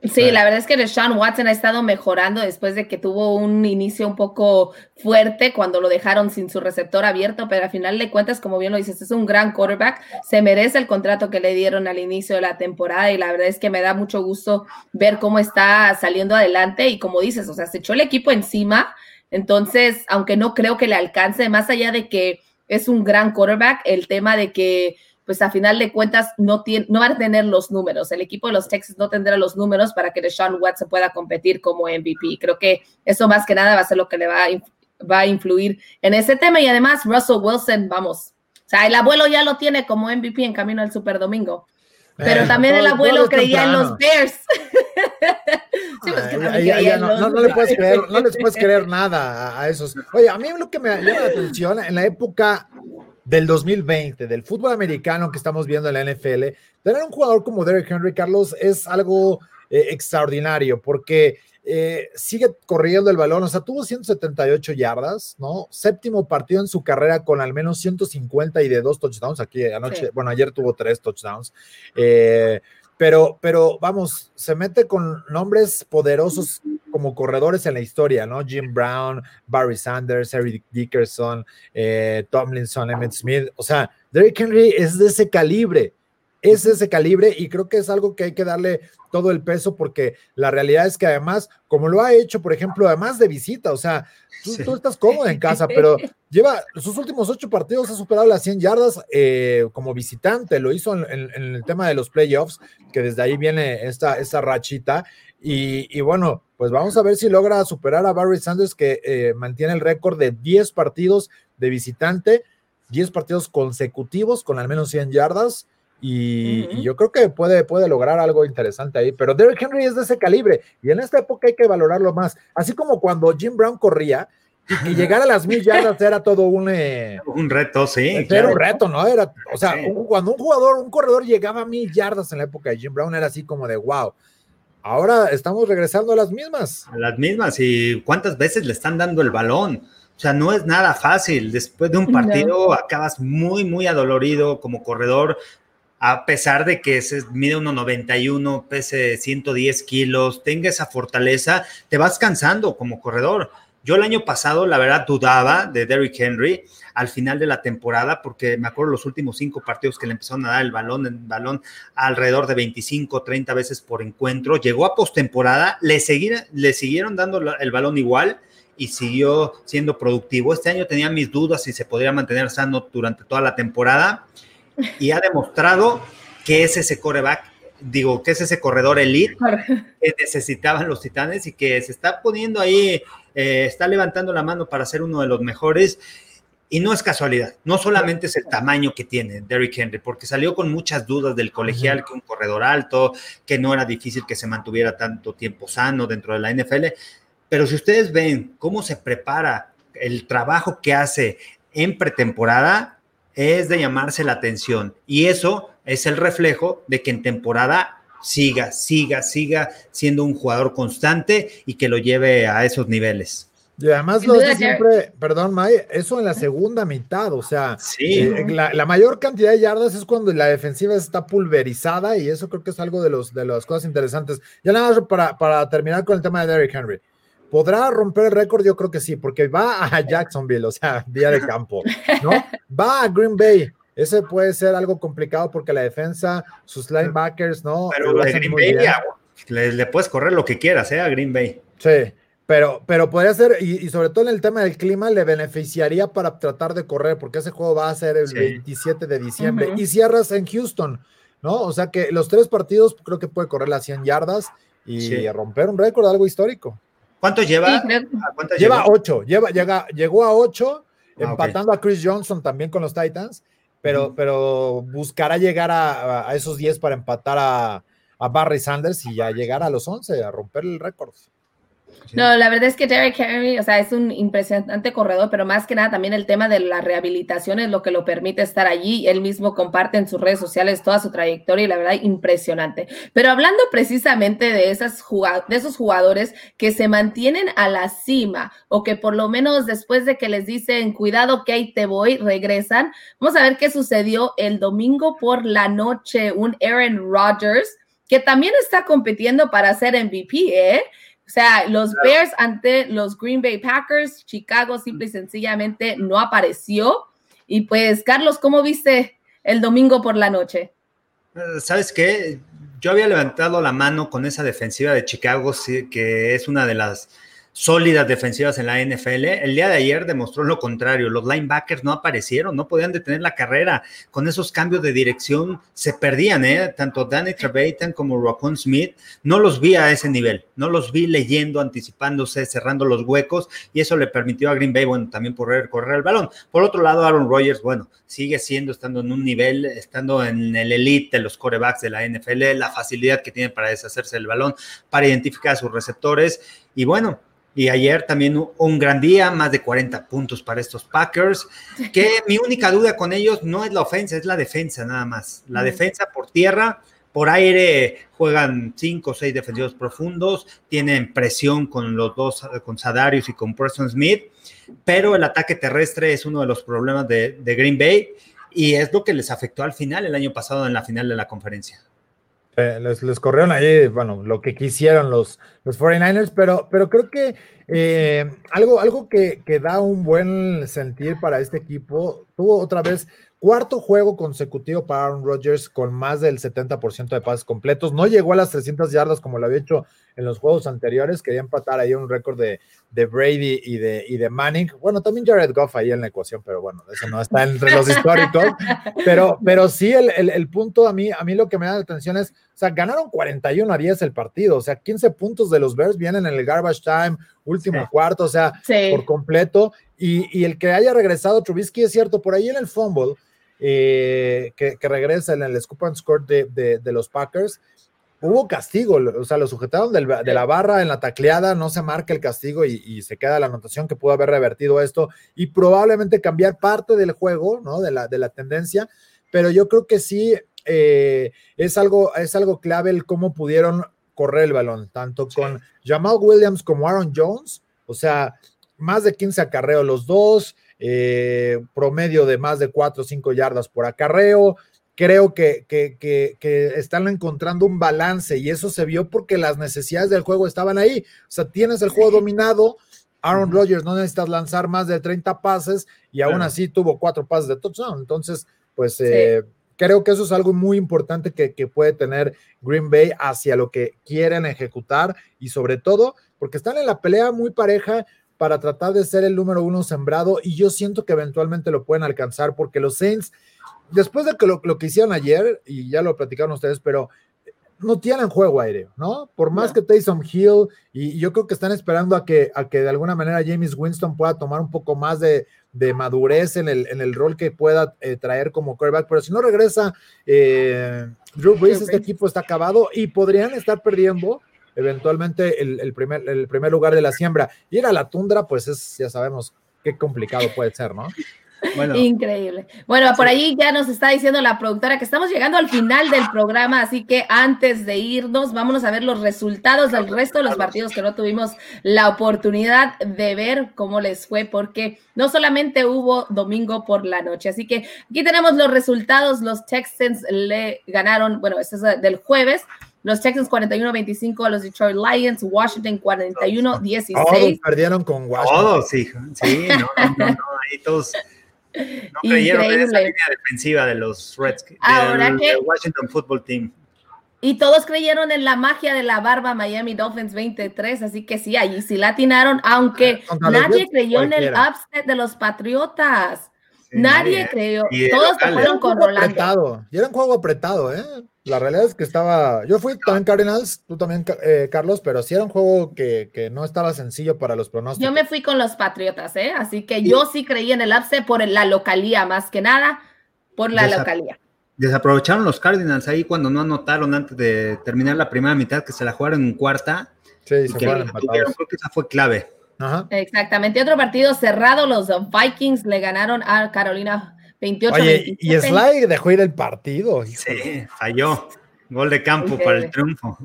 Sí, la verdad es que Deshaun Watson ha estado mejorando después de que tuvo un inicio un poco fuerte cuando lo dejaron sin su receptor abierto, pero al final de cuentas, como bien lo dices, es un gran quarterback, se merece el contrato que le dieron al inicio de la temporada y la verdad es que me da mucho gusto ver cómo está saliendo adelante y como dices, o sea, se echó el equipo encima, entonces, aunque no creo que le alcance, más allá de que es un gran quarterback, el tema de que pues a final de cuentas no, tiene, no va a tener los números. El equipo de los Texas no tendrá los números para que Deshaun Watson pueda competir como MVP. Creo que eso más que nada va a ser lo que le va a, va a influir en ese tema. Y además, Russell Wilson, vamos. O sea, el abuelo ya lo tiene como MVP en camino al Super Domingo. Pero también el abuelo creía en los Bears. no, les puedes creer, no les puedes creer nada a esos. Oye, a mí lo que me llama la atención en la época del 2020, del fútbol americano que estamos viendo en la NFL, tener un jugador como Derrick Henry, Carlos, es algo eh, extraordinario porque eh, sigue corriendo el balón, o sea, tuvo 178 yardas, ¿no? Séptimo partido en su carrera con al menos 150 y de dos touchdowns. Aquí anoche, bueno, ayer tuvo tres touchdowns. Eh, pero, pero vamos, se mete con nombres poderosos como corredores en la historia, ¿no? Jim Brown, Barry Sanders, Eric Dickerson, eh, Tomlinson, Emmett Smith. O sea, Derrick Henry es de ese calibre. es ese calibre y creo que es algo que hay que darle todo el peso porque la realidad es que además, como lo ha hecho, por ejemplo, además de visita, o sea, tú, estás cómodo en casa, pero lleva sus últimos ocho partidos, ha superado las 100 yardas eh, como visitante, lo hizo en, el tema de los playoffs, que desde ahí viene esta, esta rachita. Y, bueno, pues vamos a ver si logra superar a Barry Sanders, que eh, mantiene el récord de 10 partidos de visitante, 10 partidos consecutivos con al menos 100 yardas. Y, yo creo que puede, puede lograr algo interesante ahí. Pero Derrick Henry es de ese calibre y en esta época hay que valorarlo más. Así como cuando Jim Brown corría y llegar a las mil yardas era todo un. Eh, un reto, sí. Era un reto, ¿no? Era, o sea, cuando un jugador, un corredor llegaba a mil yardas en la época de Jim Brown era así como de wow. Ahora estamos regresando a las mismas. A las mismas. ¿Y cuántas veces le están dando el balón? O sea, no es nada fácil. Después de un partido acabas muy, muy adolorido como corredor a pesar de que se mide 1,91, pese 110 kilos, tenga esa fortaleza, te vas cansando como corredor. Yo el año pasado, la verdad, dudaba de Derrick Henry al final de la temporada, porque me acuerdo los últimos cinco partidos que le empezaron a dar el balón, el balón alrededor de 25, 30 veces por encuentro. Llegó a postemporada, le, le siguieron dando el balón igual y siguió siendo productivo. Este año tenía mis dudas si se podría mantener sano durante toda la temporada y ha demostrado que es ese coreback, digo, que es ese corredor elite que necesitaban los titanes y que se está poniendo ahí, eh, está levantando la mano para ser uno de los mejores. Y no es casualidad, no solamente es el tamaño que tiene Derrick Henry, porque salió con muchas dudas del colegial, que un corredor alto, que no era difícil que se mantuviera tanto tiempo sano dentro de la NFL. Pero si ustedes ven cómo se prepara el trabajo que hace en pretemporada, es de llamarse la atención. Y eso es el reflejo de que en temporada siga, siga, siga siendo un jugador constante y que lo lleve a esos niveles. Y además lo hace siempre, perdón, May, eso en la segunda mitad, o sea, eh, la, mayor cantidad de yardas es cuando la defensiva está pulverizada y eso creo que es algo de, los, de las cosas interesantes. Ya nada más para, para terminar con el tema de Derrick Henry. ¿Podrá romper el récord? Yo creo que sí, porque va a Jacksonville, o sea, día de campo, ¿no? Va a Green Bay. Ese puede ser algo complicado porque la defensa, sus linebackers, ¿no? Pero Green Bay, le, puedes correr lo que quieras, ¿eh? A Green Bay. Sí, pero, pero podría ser, y, sobre todo en el tema del clima, le beneficiaría para tratar de correr, porque ese juego va a ser el 27 de diciembre. Y cierras en Houston, ¿no? O sea que los tres partidos creo que puede correr las 100 yardas y romper un récord, algo histórico. ¿Cuánto lleva? lleva ocho, lleva, llega, llegó a ocho, ah, empatando a Chris Johnson también con los Titans, pero, pero buscará llegar a, esos diez para empatar a, a, Barry Sanders y ya llegar a los once, a romper el récord. No, la verdad es que Derek Henry, o sea, es un impresionante corredor, pero más que nada también el tema de la rehabilitación es lo que lo permite estar allí. Él mismo comparte en sus redes sociales toda su trayectoria y la verdad impresionante. Pero hablando precisamente de, de esos jugadores que se mantienen a la cima o que por lo menos después de que les dicen cuidado que ahí te voy, regresan, vamos a ver qué sucedió el domingo por la noche. Un Aaron Rodgers que también está compitiendo para ser MVP, ¿eh? O sea, los Bears ante los Green Bay Packers, Chicago simple y sencillamente no apareció. Y pues, Carlos, ¿cómo viste el domingo por la noche? Eh, ¿Sabes qué? Yo había levantado la mano con esa defensiva de Chicago, que es una de las sólidas defensivas en la NFL. El día de ayer demostró lo contrario. Los linebackers no aparecieron, no podían detener la carrera. Con esos cambios de dirección se perdían, ¿eh? Tanto Danny Trevathan como Raccoon Smith, no los vi a ese nivel. No los vi leyendo, anticipándose, cerrando los huecos y eso le permitió a Green Bay, bueno, también correr, correr el balón. Por otro lado, Aaron Rodgers, bueno, sigue siendo, estando en un nivel, estando en el elite de los corebacks de la NFL, la facilidad que tiene para deshacerse del balón, para identificar a sus receptores y bueno, y ayer también un gran día, más de 40 puntos para estos Packers, que mi única duda con ellos no es la ofensa, es la defensa nada más. La defensa por tierra, por aire juegan cinco o seis defensivos profundos, tienen presión con los dos, con Sadarius y con Preston Smith, pero el ataque terrestre es uno de los problemas de, de Green Bay y es lo que les afectó al final el año pasado en la final de la conferencia. Eh, les, corrieron ahí, bueno, lo que quisieron los, los 49ers, pero, pero creo que eh, algo, algo que, que, da un buen sentir para este equipo, tuvo otra vez Cuarto juego consecutivo para Aaron Rodgers con más del 70% de pases completos. No llegó a las 300 yardas como lo había hecho en los juegos anteriores. Quería empatar ahí un récord de, de, Brady y de, y de Manning. Bueno, también Jared Goff ahí en la ecuación, pero bueno, eso no está entre los históricos. Pero, pero sí, el, el, el, punto a mí, a mí lo que me da la atención es, o sea, ganaron 41 a 10 el partido. O sea, 15 puntos de los Bears vienen en el garbage time, último sí. cuarto, o sea, sí. por completo. Y, y, el que haya regresado Trubisky es cierto, por ahí en el fumble eh, que, que, regresa en el scoop and score de, de, de, los Packers. Hubo castigo, o sea, lo sujetaron del, de la barra en la tacleada, no se marca el castigo y, y, se queda la anotación que pudo haber revertido esto y probablemente cambiar parte del juego, ¿no? De la, de la tendencia, pero yo creo que sí eh, es, algo, es algo clave el cómo pudieron correr el balón, tanto con Jamal Williams como Aaron Jones, o sea, más de 15 acarreos los dos, eh, promedio de más de 4 o 5 yardas por acarreo. Creo que, que, que, que, están encontrando un balance y eso se vio porque las necesidades del juego estaban ahí. O sea, tienes el juego sí. dominado. Aaron Rodgers no necesitas lanzar más de 30 pases y aún así tuvo cuatro pases de touchdown. Entonces, pues eh. Creo que eso es algo muy importante que, que puede tener Green Bay hacia lo que quieren ejecutar y sobre todo porque están en la pelea muy pareja para tratar de ser el número uno sembrado y yo siento que eventualmente lo pueden alcanzar porque los Saints, después de que lo, lo que hicieron ayer, y ya lo platicaron ustedes, pero no tienen juego aéreo, ¿no? Por más que Taysom Hill, y yo creo que están esperando a que, a que de alguna manera James Winston pueda tomar un poco más de, de madurez en el, en el rol que pueda eh, traer como quarterback, pero si no regresa eh, Drew Brees, este equipo está acabado y podrían estar perdiendo eventualmente el, el, primer, el primer lugar de la siembra. Ir a la tundra, pues es, ya sabemos qué complicado puede ser, ¿no? Bueno. Increíble. Bueno, por ahí ya nos está diciendo la productora que estamos llegando al final del programa, así que antes de irnos, vámonos a ver los resultados del resto de los partidos que no tuvimos la oportunidad de ver cómo les fue, porque no solamente hubo domingo por la noche. Así que aquí tenemos los resultados. Los Texans le ganaron, bueno, este es del jueves, los Texans 41-25 a los Detroit Lions, Washington 41-16. Todos perdieron con Washington. Todos, sí, sí, no, no, no, no ahí todos no creyeron en esa línea defensiva de los Redskins, Ahora del, que, del Washington Football Team. Y todos creyeron en la magia de la barba Miami Dolphins 23, así que sí, allí sí latinaron, aunque Contra nadie creyó cualquiera. en el upset de los Patriotas. Sí, nadie, nadie, creyó. Todos se fueron con Rolando. Apretado. Y era un juego apretado, ¿eh? La realidad es que estaba. Yo fui también Cardinals, tú también, eh, Carlos, pero sí era un juego que, que, no estaba sencillo para los pronósticos. Yo me fui con los Patriotas, ¿eh? Así que yo sí creí en el upset por la localía, más que nada, por la Desa localía. Desaprovecharon los Cardinals ahí cuando no anotaron antes de terminar la primera mitad, que se la jugaron en cuarta. Sí, se fueron empatados. Creo que esa fue clave. Ajá. Exactamente. Otro partido cerrado, los Vikings le ganaron a Carolina 28 Oye, y Sly dejó ir el partido. Sí, falló. Gol de campo okay. para el triunfo.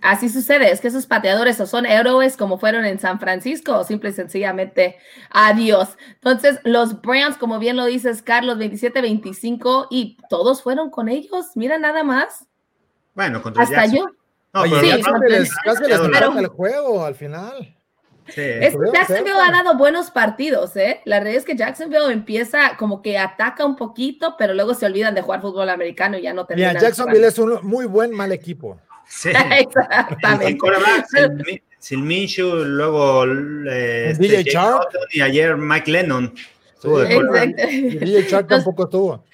Así sucede, es que esos pateadores o son héroes como fueron en San Francisco o simple y sencillamente adiós. Entonces, los Browns, como bien lo dices, Carlos, 27-25 y todos fueron con ellos, mira nada más. Bueno, contra Hasta Jackson. yo. No, sí, casi les, casi les pero, el juego al final. Sí. Es Jacksonville ha dado buenos partidos, ¿eh? La realidad es que Jacksonville empieza como que ataca un poquito, pero luego se olvidan de jugar fútbol americano y ya no terminan. Mira, Jacksonville es un muy buen mal equipo. Sí. Exactamente. sin, sin Minshew, luego eh, este, DJ Chark y ayer Mike Lennon. Sí, DJ Chark tampoco estuvo.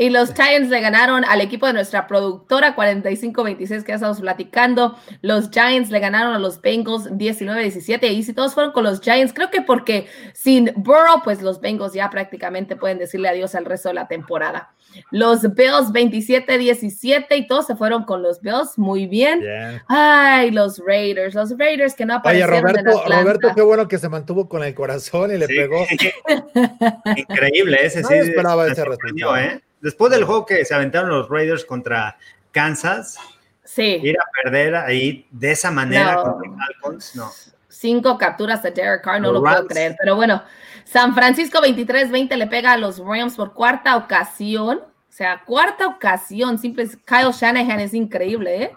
Y los Giants le ganaron al equipo de nuestra productora 45-26 que ya estamos platicando. Los Giants le ganaron a los Bengals 19-17. Y si todos fueron con los Giants, creo que porque sin Burrow, pues los Bengals ya prácticamente pueden decirle adiós al resto de la temporada. Los Bills 27-17 y todos se fueron con los Bills. Muy bien. bien. Ay, los Raiders, los Raiders que no aparecieron. Oye, Roberto, Roberto, qué bueno que se mantuvo con el corazón y le sí. pegó. Increíble ese, no sí. esperaba ese resultado. ¿eh? Después del juego que se aventaron los Raiders contra Kansas, sí. ir a perder ahí de esa manera no. contra Falcons, no. Cinco capturas de Derek Carr, no los lo Rams. puedo creer. Pero bueno, San Francisco 23-20 le pega a los Rams por cuarta ocasión. O sea, cuarta ocasión. Simple, Kyle Shanahan es increíble, ¿eh?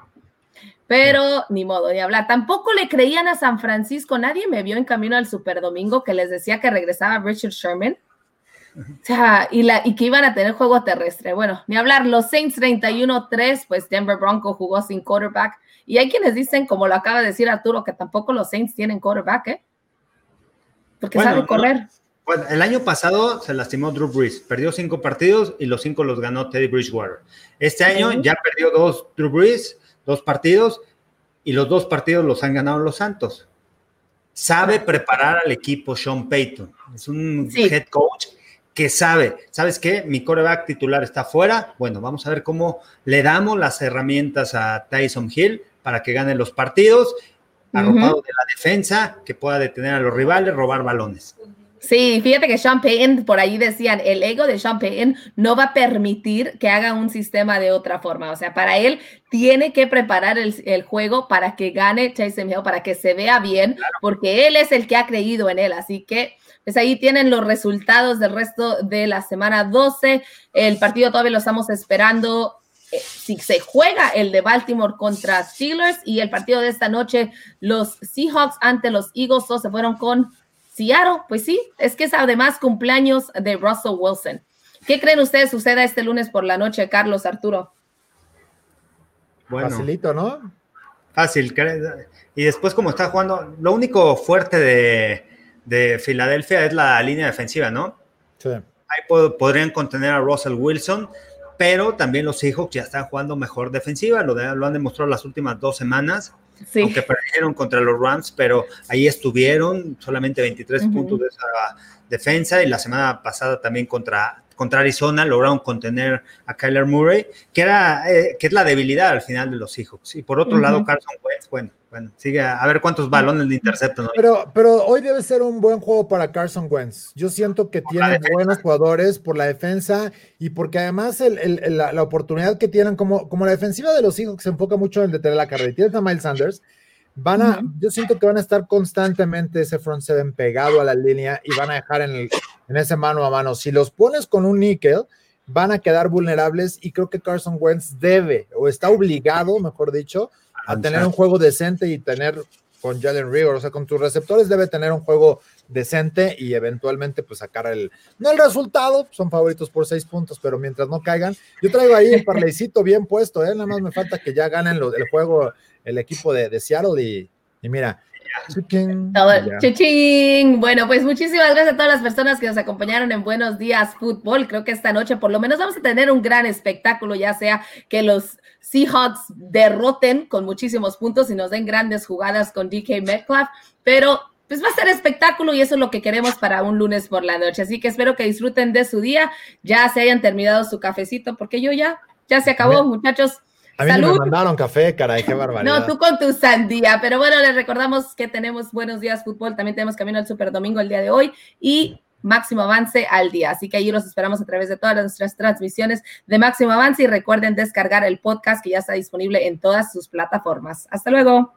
Pero ni modo de hablar. Tampoco le creían a San Francisco. Nadie me vio en camino al Super Domingo que les decía que regresaba Richard Sherman. O sea, y, la, y que iban a tener juego terrestre. Bueno, ni hablar, los Saints 31-3, pues Denver Bronco jugó sin quarterback. Y hay quienes dicen, como lo acaba de decir Arturo, que tampoco los Saints tienen quarterback, ¿eh? Porque sabe correr. Bueno, el año pasado se lastimó Drew Brees, perdió cinco partidos y los cinco los ganó Teddy Bridgewater. Este año ya perdió dos Drew Brees, dos partidos, y los dos partidos los han ganado los Santos. Sabe preparar al equipo Sean Payton. Es un head coach que sabe, ¿sabes qué? Mi coreback titular está fuera. Bueno, vamos a ver cómo le damos las herramientas a Tyson Hill para que gane los partidos, arropado de la defensa, que pueda detener a los rivales, robar balones. Sí, fíjate que Sean Payton, por ahí decían, el ego de Sean Payton no va a permitir que haga un sistema de otra forma. O sea, para él tiene que preparar el, juego para que gane Tyson Hill, para que se vea bien, porque él es el que ha creído en él. Así que pues ahí tienen los resultados del resto de la semana 12. El partido todavía lo estamos esperando. Eh, si se juega el de Baltimore contra Steelers y el partido de esta noche, los Seahawks ante los Eagles, todos se fueron con Seattle. Pues sí, es que es además cumpleaños de Russell Wilson. ¿Qué creen ustedes suceda este lunes por la noche, Carlos Arturo? Bueno, Facilito, ¿no? Fácil. Y después, como está jugando, lo único fuerte de, de Filadelfia es la línea defensiva, ¿no? Sí. Ahí podrían contener a Russell Wilson, pero también los Seahawks ya están jugando mejor defensiva, lo, lo han demostrado las últimas dos semanas. Sí. Aunque perdieron contra los Rams, pero ahí estuvieron, solamente 23 puntos de esa defensa y la semana pasada también contra contra Arizona lograron contener a Kyler Murray, que, era, eh, que es la debilidad al final de los Seahawks. Y por otro lado, Carson Wentz, bueno, bueno, sigue a, ver cuántos balones le interceptan. Pero, pero hoy debe ser un buen juego para Carson Wentz. Yo siento que tiene buenos jugadores por la defensa y porque además la, oportunidad que tienen, como, como la defensiva de los Seahawks se enfoca mucho en detener la carrera y tienes a Miles Sanders, van a, yo siento que van a estar constantemente ese front seven pegado a la línea y van a dejar en, el, en ese mano a mano. Si los pones con un níquel, van a quedar vulnerables y creo que Carson Wentz debe o está obligado, mejor dicho, a tener un juego decente y tener con Jalen Rigor, o sea, con tus receptores debe tener un juego decente y eventualmente pues sacar el, no el resultado, son favoritos por seis puntos, pero mientras no caigan, yo traigo ahí el parleycito bien puesto, ¿eh? nada más me falta que ya ganen el juego el equipo de, de Seattle y, y mira, Chichín. Bueno, pues muchísimas gracias a todas las personas que nos acompañaron en Buenos Días Fútbol. Creo que esta noche por lo menos vamos a tener un gran espectáculo, ya sea que los Seahawks derroten con muchísimos puntos y nos den grandes jugadas con DK Metcalf, pero pues va a ser espectáculo y eso es lo que queremos para un lunes por la noche. Así que espero que disfruten de su día, ya se hayan terminado su cafecito, porque yo ya, ya se acabó, muchachos. A mí me mandaron café, caray, qué barbaridad. No, tú con tu sandía, pero bueno, les recordamos que tenemos Buenos Días Fútbol, también tenemos Camino al Super Domingo el día de hoy y Máximo Avance al día. Así que ahí los esperamos a través de todas nuestras transmisiones de Máximo Avance y recuerden descargar el podcast que ya está disponible en todas sus plataformas. Hasta luego.